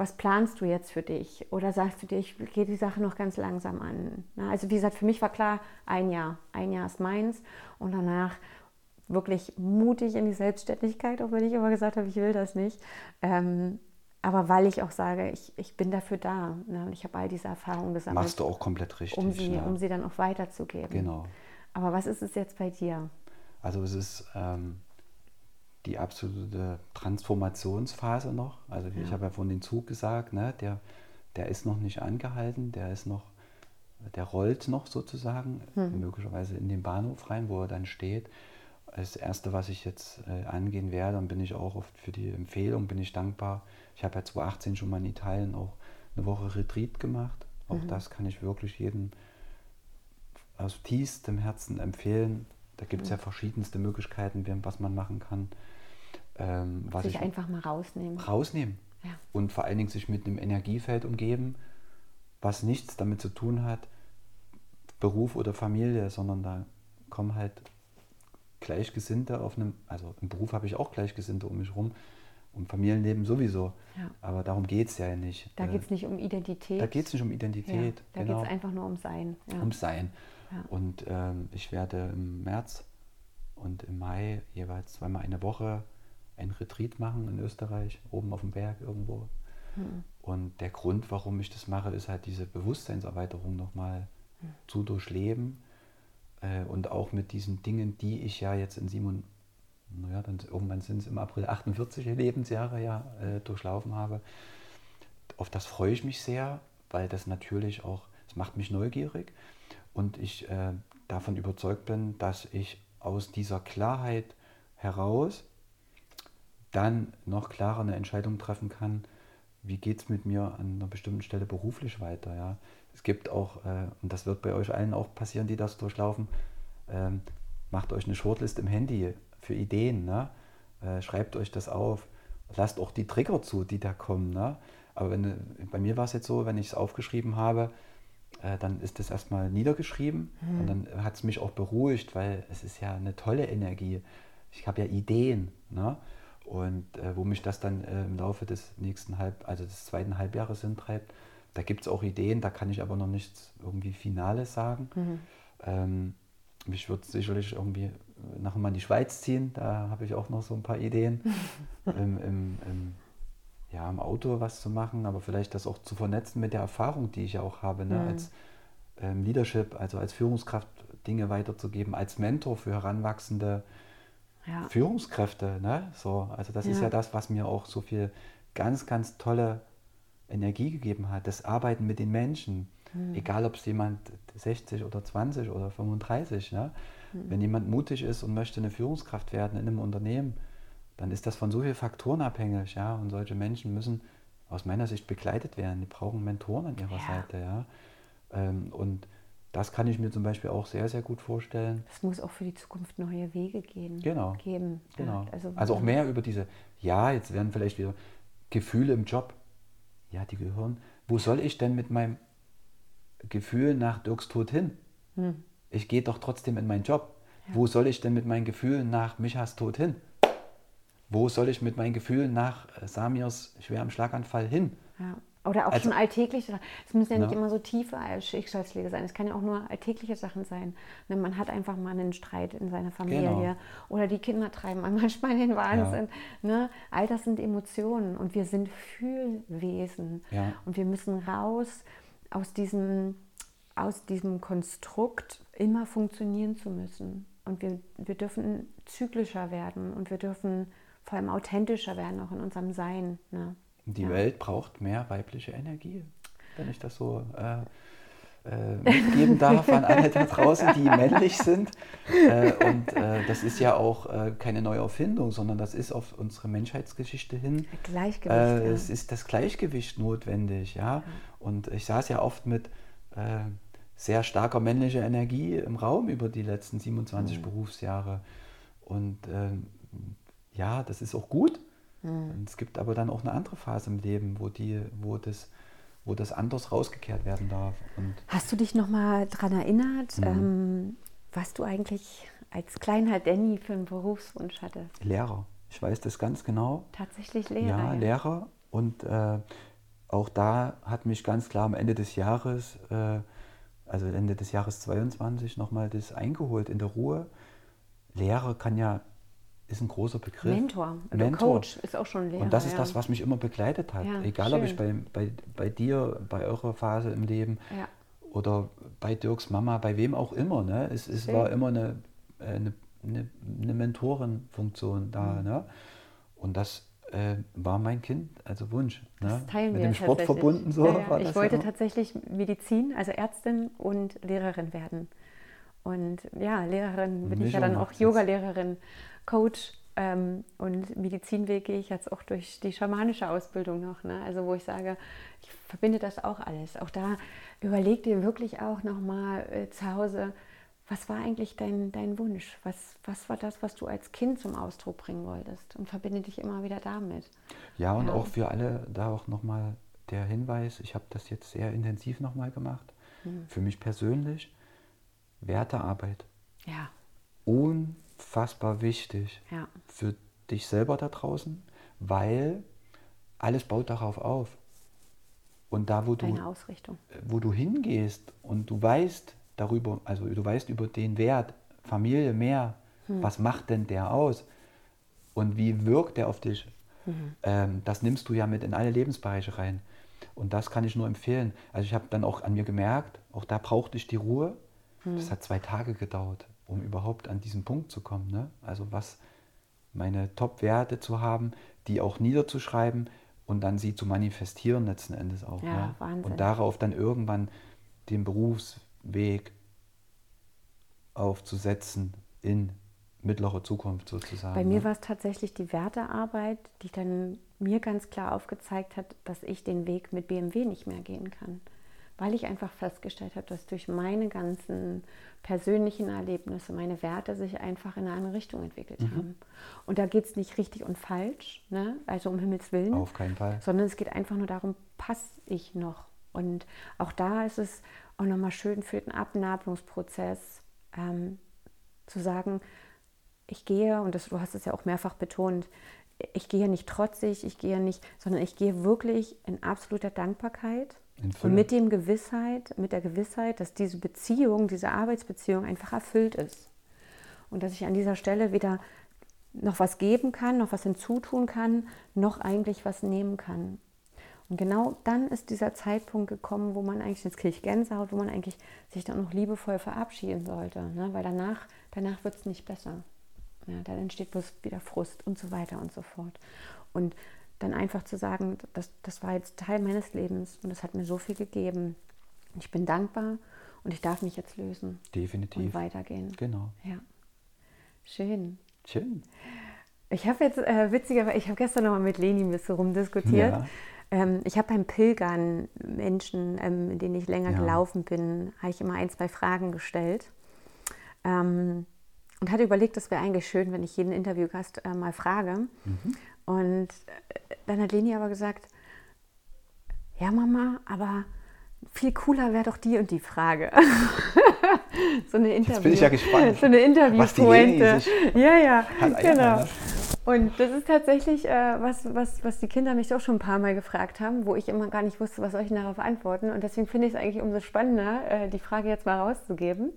Speaker 1: was planst du jetzt für dich? Oder sagst du dir, ich gehe die Sache noch ganz langsam an? Also wie gesagt, für mich war klar, ein Jahr. Ein Jahr ist meins und danach wirklich mutig in die Selbstständigkeit, auch wenn ich immer gesagt habe, ich will das nicht. Ähm, aber weil ich auch sage, ich, ich bin dafür da. Ne? Und ich habe all diese Erfahrungen gesammelt.
Speaker 2: Machst du auch komplett richtig.
Speaker 1: Um sie, ja. um sie dann auch weiterzugeben.
Speaker 2: Genau.
Speaker 1: Aber was ist es jetzt bei dir?
Speaker 2: Also es ist ähm, die absolute Transformationsphase noch. Also ja. ich habe ja von den Zug gesagt, ne, der, der ist noch nicht angehalten, der ist noch, der rollt noch sozusagen, mhm. möglicherweise in den Bahnhof rein, wo er dann steht. Das Erste, was ich jetzt äh, angehen werde, und bin ich auch oft für die Empfehlung, bin ich dankbar. Ich habe ja 2018 schon mal in Italien auch eine Woche Retreat gemacht. Auch mhm. das kann ich wirklich jedem aus tiefstem Herzen empfehlen. Da gibt es mhm. ja verschiedenste Möglichkeiten, was man machen kann.
Speaker 1: Ähm, was sich ich einfach mal rausnehmen.
Speaker 2: Rausnehmen. Ja. Und vor allen Dingen sich mit einem Energiefeld umgeben, was nichts damit zu tun hat, Beruf oder Familie, sondern da kommen halt Gleichgesinnte auf einem, also im Beruf habe ich auch Gleichgesinnte um mich rum, um Familienleben sowieso. Ja. Aber darum geht es ja nicht.
Speaker 1: Da geht es nicht um Identität.
Speaker 2: Da geht es nicht um Identität. Ja,
Speaker 1: da genau. geht es einfach nur um Sein.
Speaker 2: Ja. Um Sein. Und ähm, ich werde im März und im Mai jeweils zweimal eine Woche ein Retreat machen in Österreich, oben auf dem Berg irgendwo. Mhm. Und der Grund, warum ich das mache, ist halt diese Bewusstseinserweiterung nochmal mhm. zu durchleben. äh, und auch mit diesen Dingen, die ich ja jetzt in Simon, naja, dann irgendwann sind es im April 48 Lebensjahre ja äh, durchlaufen habe. Auf das freue ich mich sehr, weil das natürlich auch, es macht mich neugierig und ich äh, davon überzeugt bin, dass ich aus dieser Klarheit heraus dann noch klarer eine Entscheidung treffen kann, wie geht es mit mir an einer bestimmten Stelle beruflich weiter. Ja? Es gibt auch, äh, und das wird bei euch allen auch passieren, die das durchlaufen, ähm, macht euch eine Shortlist im Handy für Ideen. Ne? Äh, schreibt euch das auf. Lasst auch die Trigger zu, die da kommen. Ne? Aber wenn, bei mir war es jetzt so, wenn ich es aufgeschrieben habe, äh, dann ist das erstmal niedergeschrieben mhm. und dann hat es mich auch beruhigt, weil es ist ja eine tolle Energie. Ich habe ja Ideen. Ne? Und äh, wo mich das dann äh, im Laufe des nächsten Halb, also des zweiten Halbjahres hintreibt, da gibt es auch Ideen, da kann ich aber noch nichts irgendwie Finales sagen. Mhm. Ähm, mich würde sicherlich irgendwie nachher mal in die Schweiz ziehen, da habe ich auch noch so ein paar Ideen. Im, im, im, ja, im Auto was zu machen, aber vielleicht das auch zu vernetzen mit der Erfahrung, die ich ja auch habe, ne? Mhm. als ähm, Leadership, also als Führungskraft Dinge weiterzugeben, als Mentor für heranwachsende ja. Führungskräfte. Ne? So, also das ja. ist ja das, was mir auch so viel ganz, ganz tolle Energie gegeben hat. Das Arbeiten mit den Menschen. Mhm. Egal, ob es jemand 60 oder 20 oder 35. Ne? Mhm. Wenn jemand mutig ist und möchte eine Führungskraft werden in einem Unternehmen, dann ist das von so vielen Faktoren abhängig. Ja? Und solche Menschen müssen aus meiner Sicht begleitet werden. Die brauchen Mentoren an ihrer ja. Seite. Ja? Ähm, und das kann ich mir zum Beispiel auch sehr, sehr gut vorstellen.
Speaker 1: Es muss auch für die Zukunft neue Wege gehen,
Speaker 2: genau.
Speaker 1: geben.
Speaker 2: Genau. Also, also auch mehr über diese, ja, jetzt werden vielleicht wieder Gefühle im Job. Ja, die gehören. Wo soll ich denn mit meinem Gefühl nach Dirks Tod hin? Hm. Ich gehe doch trotzdem in meinen Job. Ja. Wo soll ich denn mit meinen Gefühlen nach Michas Tod hin? Wo soll ich mit meinen Gefühlen nach Samirs schwerem Schlaganfall hin?
Speaker 1: Ja. Oder auch also, schon alltägliche Es müssen ja nicht immer so tiefe Schicksalsschläge sein. Es kann ja auch nur alltägliche Sachen sein. Ne, man hat einfach mal einen Streit in seiner Familie. Genau. Oder die Kinder treiben manchmal den Wahnsinn. Ja. Ne? All das sind Emotionen. Und wir sind Fühlwesen. Ja. Und wir müssen raus aus diesem, aus diesem Konstrukt, immer funktionieren zu müssen. Und wir, wir dürfen zyklischer werden. Und wir dürfen vor allem authentischer werden, auch in unserem Sein. Ne?
Speaker 2: Die ja. Welt braucht mehr weibliche Energie, wenn ich das so äh, äh, mitgeben darf an alle da draußen, die männlich sind. Äh, und äh, das ist ja auch äh, keine neue Erfindung, sondern das ist auf unsere Menschheitsgeschichte hin.
Speaker 1: Gleichgewicht.
Speaker 2: Äh, ja. Es ist das Gleichgewicht notwendig, ja. ja. Und ich saß ja oft mit äh, sehr starker männlicher Energie im Raum über die letzten 27 mhm. Berufsjahre. Und ähm, ja, das ist auch gut. Mhm. Es gibt aber dann auch eine andere Phase im Leben, wo, die, wo, das, wo das anders rausgekehrt werden darf. Und
Speaker 1: Hast du dich noch mal daran erinnert, mhm. ähm, was du eigentlich als kleiner Danny für einen Berufswunsch hattest?
Speaker 2: Lehrer. Ich weiß das ganz genau.
Speaker 1: Tatsächlich Lehrer.
Speaker 2: Ja, ja. Lehrer. Und äh, auch da hat mich ganz klar am Ende des Jahres, äh, also Ende des Jahres 22, nochmal das eingeholt in der Ruhe. Lehrer kann ja ist ein großer Begriff.
Speaker 1: Mentor, also Mentor. Coach ist auch schon Lehrer.
Speaker 2: Und das ist ja. das, was mich immer begleitet hat. Ja, Egal, schön. ob ich bei, bei, bei dir, bei eurer Phase im Leben ja. oder bei Dirks Mama, bei wem auch immer. Ne? Es, es war immer eine, äh, eine, eine, eine Mentorenfunktion da. Mhm. Ne? Und das äh, war mein Kind, also Wunsch.
Speaker 1: Ne? teilen
Speaker 2: Mit
Speaker 1: wir
Speaker 2: dem Sport verbunden. So
Speaker 1: ich wollte tatsächlich Medizin, also Ärztin und Lehrerin werden. Und ja, Lehrerin bin Mischung ich ja dann auch Yoga-Lehrerin. Coach ähm, und Medizinweg gehe ich jetzt auch durch die schamanische Ausbildung noch. Ne? Also wo ich sage, ich verbinde das auch alles. Auch da überleg dir wirklich auch nochmal äh, zu Hause, was war eigentlich dein, dein Wunsch? Was, was war das, was du als Kind zum Ausdruck bringen wolltest? Und verbinde dich immer wieder damit.
Speaker 2: Ja, und ja. auch für alle da auch nochmal der Hinweis, ich habe das jetzt sehr intensiv nochmal gemacht. Hm. Für mich persönlich, Wertearbeit.
Speaker 1: Ja.
Speaker 2: Un unfassbar wichtig
Speaker 1: ja.
Speaker 2: für dich selber da draußen, weil alles baut darauf auf. Und da, wo du, wo du hingehst und du weißt darüber, also du weißt über den Wert Familie mehr, hm. was macht denn der aus und wie wirkt der auf dich, mhm. ähm, das nimmst du ja mit in alle Lebensbereiche rein. Und das kann ich nur empfehlen. Also ich habe dann auch an mir gemerkt, auch da brauchte ich die Ruhe, Hm. Das hat zwei Tage gedauert, um überhaupt an diesen Punkt zu kommen. Ne? Also was meine Top-Werte zu haben, die auch niederzuschreiben und dann sie zu manifestieren letzten Endes auch.
Speaker 1: Ja, ne? Wahnsinn.
Speaker 2: Und darauf dann irgendwann den Berufsweg aufzusetzen in mittlere Zukunft sozusagen.
Speaker 1: Bei mir ne? war es tatsächlich die Wertearbeit, die dann mir ganz klar aufgezeigt hat, dass ich den Weg mit BMW nicht mehr gehen kann. Weil ich einfach festgestellt habe, dass durch meine ganzen persönlichen Erlebnisse meine Werte sich einfach in eine andere Richtung entwickelt mhm. haben. Und da geht es nicht richtig und falsch, ne? also um Himmels Willen.
Speaker 2: Auf keinen Fall.
Speaker 1: Sondern es geht einfach nur darum, passe ich noch. Und auch da ist es auch nochmal schön für den Abnabelungsprozess ähm, zu sagen, ich gehe, und das, du hast es ja auch mehrfach betont, ich gehe nicht trotzig, ich gehe nicht, sondern ich gehe wirklich in absoluter Dankbarkeit und mit dem Gewissheit, mit der Gewissheit, dass diese Beziehung, diese Arbeitsbeziehung einfach erfüllt ist. Und dass ich an dieser Stelle weder noch was geben kann, noch was hinzutun kann, noch eigentlich was nehmen kann. Und genau dann ist dieser Zeitpunkt gekommen, wo man eigentlich, jetzt kriege ich Gänsehaut, wo man eigentlich sich dann noch liebevoll verabschieden sollte. Ne? Weil danach, danach wird es nicht besser. Ja, dann entsteht bloß wieder Frust und so weiter und so fort. Und dann einfach zu sagen, das, das war jetzt Teil meines Lebens und es hat mir so viel gegeben. Ich bin dankbar und ich darf mich jetzt lösen.
Speaker 2: Definitiv.
Speaker 1: Und weitergehen.
Speaker 2: Genau.
Speaker 1: Ja. Schön.
Speaker 2: Schön.
Speaker 1: Ich habe jetzt, äh, witzigerweise, ich habe gestern noch mal mit Leni ein bisschen rumdiskutiert. Ja. Ähm, ich habe beim Pilgern Menschen, ähm, mit denen ich länger ja. gelaufen bin, habe ich immer ein, zwei Fragen gestellt. Ähm, und hatte überlegt, das wäre eigentlich schön, wenn ich jeden Interviewgast äh, mal frage. Mhm. Und äh, dann hat Leni aber gesagt, ja Mama, aber viel cooler wäre doch die und die Frage. so eine Interview. Jetzt
Speaker 2: bin ich ja gespannt.
Speaker 1: So eine Interviewpointe. Ja, ja, genau. Und das ist tatsächlich äh, was, was, was die Kinder mich auch schon ein paar Mal gefragt haben, wo ich immer gar nicht wusste, was soll ich darauf antworten. Und deswegen finde ich es eigentlich umso spannender, äh, die Frage jetzt mal rauszugeben.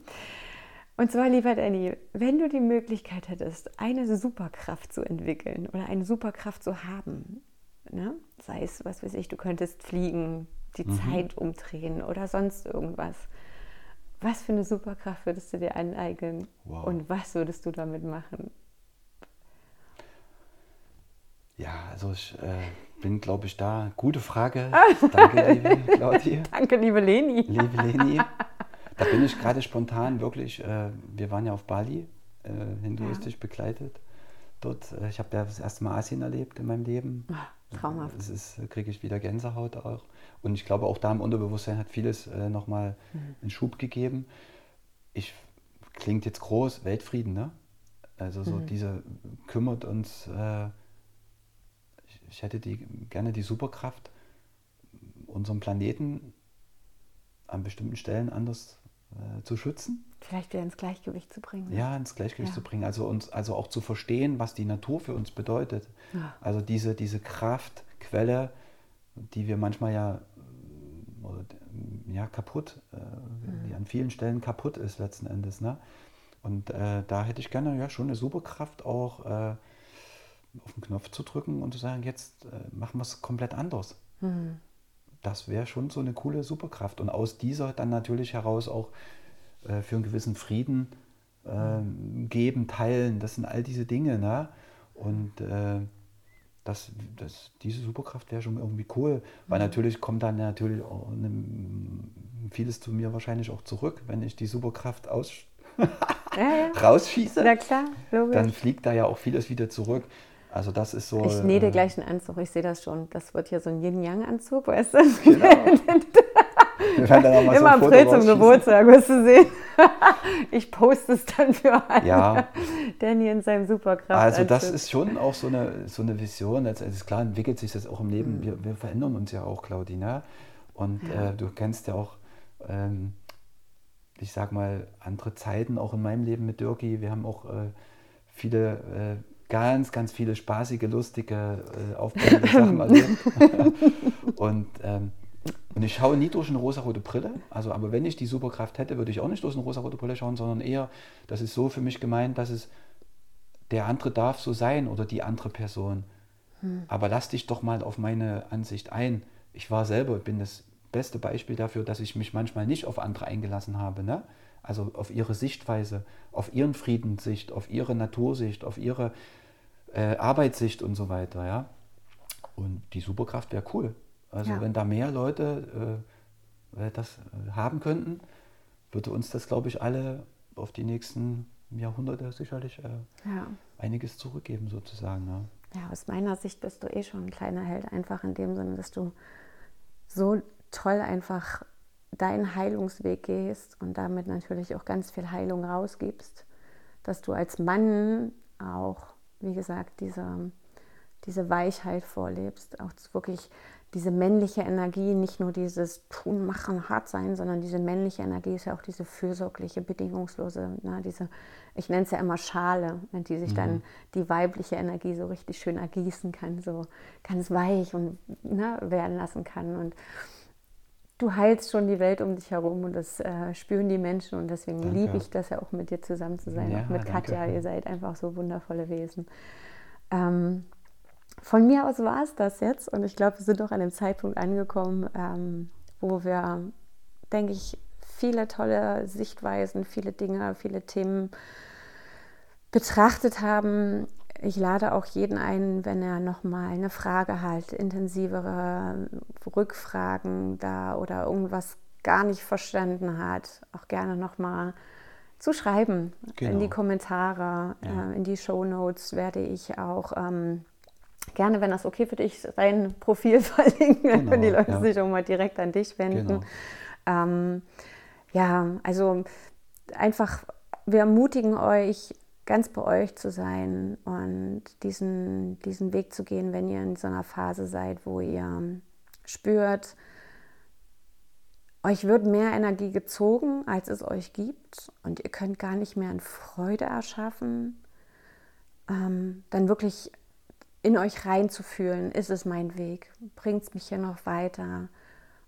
Speaker 1: Und zwar, lieber Danny, wenn du die Möglichkeit hättest, eine Superkraft zu entwickeln oder eine Superkraft zu haben, ne? sei es, was weiß ich, du könntest fliegen, die mhm. Zeit umdrehen oder sonst irgendwas. Was für eine Superkraft würdest du dir aneignen wow. und was würdest du damit machen?
Speaker 2: Ja, also ich äh, bin, glaube ich, da. Gute Frage. Danke, liebe Claudia.
Speaker 1: Danke, liebe Leni.
Speaker 2: Liebe Leni. Da bin ich gerade spontan wirklich, äh, wir waren ja auf Bali, äh, hinduistisch ja. begleitet. Dort, äh, ich habe ja das erste Mal Asien erlebt in meinem Leben.
Speaker 1: Ach, traumhaft.
Speaker 2: Das ist, kriege ich wieder Gänsehaut auch. Und ich glaube, auch da im Unterbewusstsein hat vieles äh, nochmal mhm. einen Schub gegeben. Ich klingt jetzt groß, Weltfrieden, ne? Also so mhm. diese kümmert uns, äh, ich, ich, hätte die, gerne die Superkraft, unseren Planeten an bestimmten Stellen anders äh, zu schützen.
Speaker 1: Vielleicht wieder ins Gleichgewicht zu bringen.
Speaker 2: Ja, ins Gleichgewicht ja. zu bringen. Also uns, also auch zu verstehen, was die Natur für uns bedeutet. Ja. Also diese, diese Kraftquelle, die wir manchmal ja, ja kaputt, äh, mhm. die an vielen Stellen kaputt ist letzten Endes. Ne? Und äh, da hätte ich gerne ja schon eine Superkraft auch äh, auf den Knopf zu drücken und zu sagen, jetzt äh, machen wir es komplett anders. Mhm das wäre schon so eine coole Superkraft. Und aus dieser dann natürlich heraus auch äh, für einen gewissen Frieden äh, geben, teilen, das sind all diese Dinge. Ne? Und äh, das, das, diese Superkraft wäre schon irgendwie cool, weil mhm. natürlich kommt dann natürlich auch eine, vieles zu mir wahrscheinlich auch zurück, wenn ich die Superkraft aus ja, ja. rausschieße.
Speaker 1: Na klar,
Speaker 2: logisch. Dann fliegt da ja auch vieles wieder zurück. Also das ist so.
Speaker 1: Ich nähe dir äh, gleich einen Anzug, ich sehe das schon. Das wird hier so ein Yin-Yang-Anzug, weißt du? Genau. Immer so April zum Geburtstag, wirst du sehen. ich poste es dann für alle.
Speaker 2: Ja.
Speaker 1: Danny in seinem Superkraft.
Speaker 2: Also das ist schon auch so eine, so eine Vision. Es ist klar, entwickelt sich das auch im Leben. Mhm. Wir, wir verändern uns ja auch, Claudina. Und ja. äh, du kennst ja auch, ähm, ich sag mal, andere Zeiten auch in meinem Leben mit Dirki. Wir haben auch äh, viele äh, ganz, ganz viele spaßige, lustige, äh, aufbauende Sachen erlebt. und, ähm, und ich schaue nie durch eine rosarote Brille. Also, aber wenn ich die Superkraft hätte, würde ich auch nicht durch eine rosarote Brille schauen, sondern eher, das ist so für mich gemeint, dass es der andere darf so sein oder die andere Person. Hm. Aber lass dich doch mal auf meine Ansicht ein. Ich war selber, bin das beste Beispiel dafür, dass ich mich manchmal nicht auf andere eingelassen habe. Ne? Also auf ihre Sichtweise, auf ihren Friedenssicht, auf ihre Natursicht, auf ihre äh, Arbeitssicht und so weiter, ja. Und die Superkraft wäre cool. Also ja. wenn da mehr Leute äh, das äh, haben könnten, würde uns das, glaube ich, alle auf die nächsten Jahrhunderte sicherlich äh, ja. einiges zurückgeben, sozusagen.
Speaker 1: Ja. ja, aus meiner Sicht bist du eh schon ein kleiner Held, einfach in dem Sinne, dass du so toll einfach deinen Heilungsweg gehst und damit natürlich auch ganz viel Heilung rausgibst, dass du als Mann auch, wie gesagt, diese, diese Weichheit vorlebst, auch wirklich diese männliche Energie, nicht nur dieses Tun, Machen, Hart sein, sondern diese männliche Energie ist ja auch diese fürsorgliche, bedingungslose, ne, diese, ich nenne es ja immer Schale, in die sich mhm. dann die weibliche Energie so richtig schön ergießen kann, so ganz weich und ne, werden lassen kann. Und du heilst schon die Welt um dich herum und das äh, spüren die Menschen und deswegen liebe ich das ja auch mit dir zusammen zu sein, ja, auch mit danke. Katja. Ihr seid einfach so wundervolle Wesen. Ähm, von mir aus war es das jetzt und ich glaube, wir sind auch an dem Zeitpunkt angekommen, ähm, wo wir, denke ich, viele tolle Sichtweisen, viele Dinge, viele Themen betrachtet haben. Ich lade auch jeden ein, wenn er nochmal eine Frage hat, intensivere Rückfragen da oder irgendwas gar nicht verstanden hat, auch gerne nochmal zu schreiben genau. in die genau. Kommentare, ja. äh, in die Show Notes werde ich auch ähm, gerne, wenn das okay für dich, dein Profil verlinken, genau, wenn die Leute ja. sich auch mal direkt an dich wenden. Genau. Ähm, ja, also einfach, wir ermutigen euch, ganz bei euch zu sein und diesen, diesen Weg zu gehen, wenn ihr in so einer Phase seid, wo ihr spürt, euch wird mehr Energie gezogen, als es euch gibt und ihr könnt gar nicht mehr in Freude erschaffen, ähm, dann wirklich in euch reinzufühlen, ist es mein Weg, bringt es mich hier noch weiter.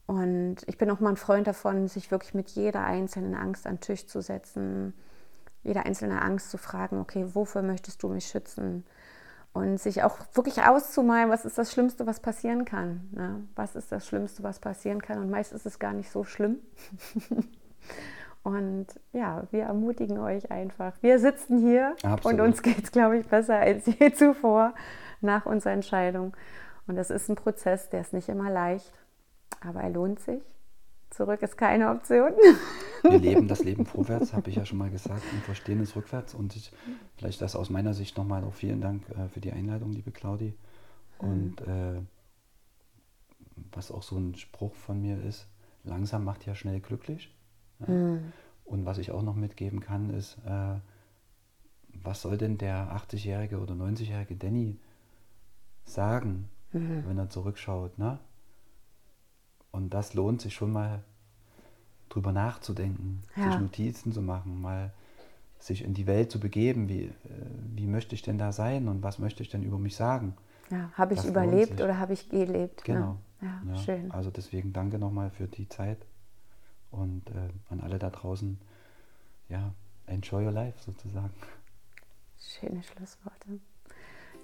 Speaker 1: Und ich bin auch mal ein Freund davon, sich wirklich mit jeder einzelnen Angst an den Tisch zu setzen, jeder einzelne Angst zu fragen, okay, wofür möchtest du mich schützen? Und sich auch wirklich auszumalen, was ist das Schlimmste, was passieren kann. Ne? Was ist das Schlimmste, was passieren kann? Und meist ist es gar nicht so schlimm. Und ja, wir ermutigen euch einfach. Wir sitzen hier Absolut. und uns geht es, glaube ich, besser als je zuvor nach unserer Entscheidung. Und das ist ein Prozess, der ist nicht immer leicht, aber er lohnt sich. Zurück ist keine Option.
Speaker 2: Wir leben das Leben vorwärts, habe ich ja schon mal gesagt, und verstehen es rückwärts. Und ich, vielleicht das aus meiner Sicht nochmal auch vielen Dank äh, für die Einladung, liebe Claudi. Und äh, was auch so ein Spruch von mir ist, langsam macht ja schnell glücklich. Ja. Mhm. Und was ich auch noch mitgeben kann, ist, äh, was soll denn der 80-jährige oder 90-jährige Danny sagen, mhm. wenn er zurückschaut. Ne? Und das lohnt sich schon mal drüber nachzudenken, ja. sich Notizen zu machen, mal sich in die Welt zu begeben. Wie, äh, wie möchte ich denn da sein und was möchte ich denn über mich sagen?
Speaker 1: Ja, habe ich das überlebt oder habe ich gelebt?
Speaker 2: Genau. Ja, ja, schön. Also deswegen danke nochmal für die Zeit und äh, an alle da draußen. Ja, enjoy your life sozusagen.
Speaker 1: Schöne Schlussworte.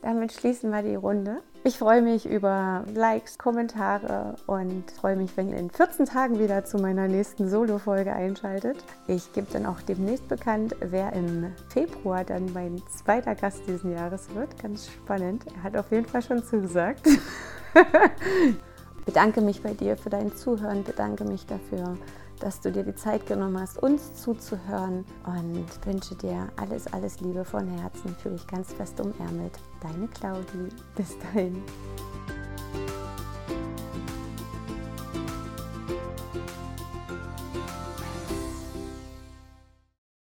Speaker 1: Damit schließen wir die Runde. Ich freue mich über Likes, Kommentare und freue mich, wenn ihr in 14 Tagen wieder zu meiner nächsten Solo-Folge einschaltet. Ich gebe dann auch demnächst bekannt, wer im Februar dann mein zweiter Gast diesen Jahres wird. Ganz spannend. Er hat auf jeden Fall schon zugesagt. bedanke mich bei dir für dein Zuhören, bedanke mich dafür, dass du dir die Zeit genommen hast, uns zuzuhören und wünsche dir alles, alles Liebe von Herzen. Fühle dich ganz fest umärmelt. Deine Claudi. Bis dahin.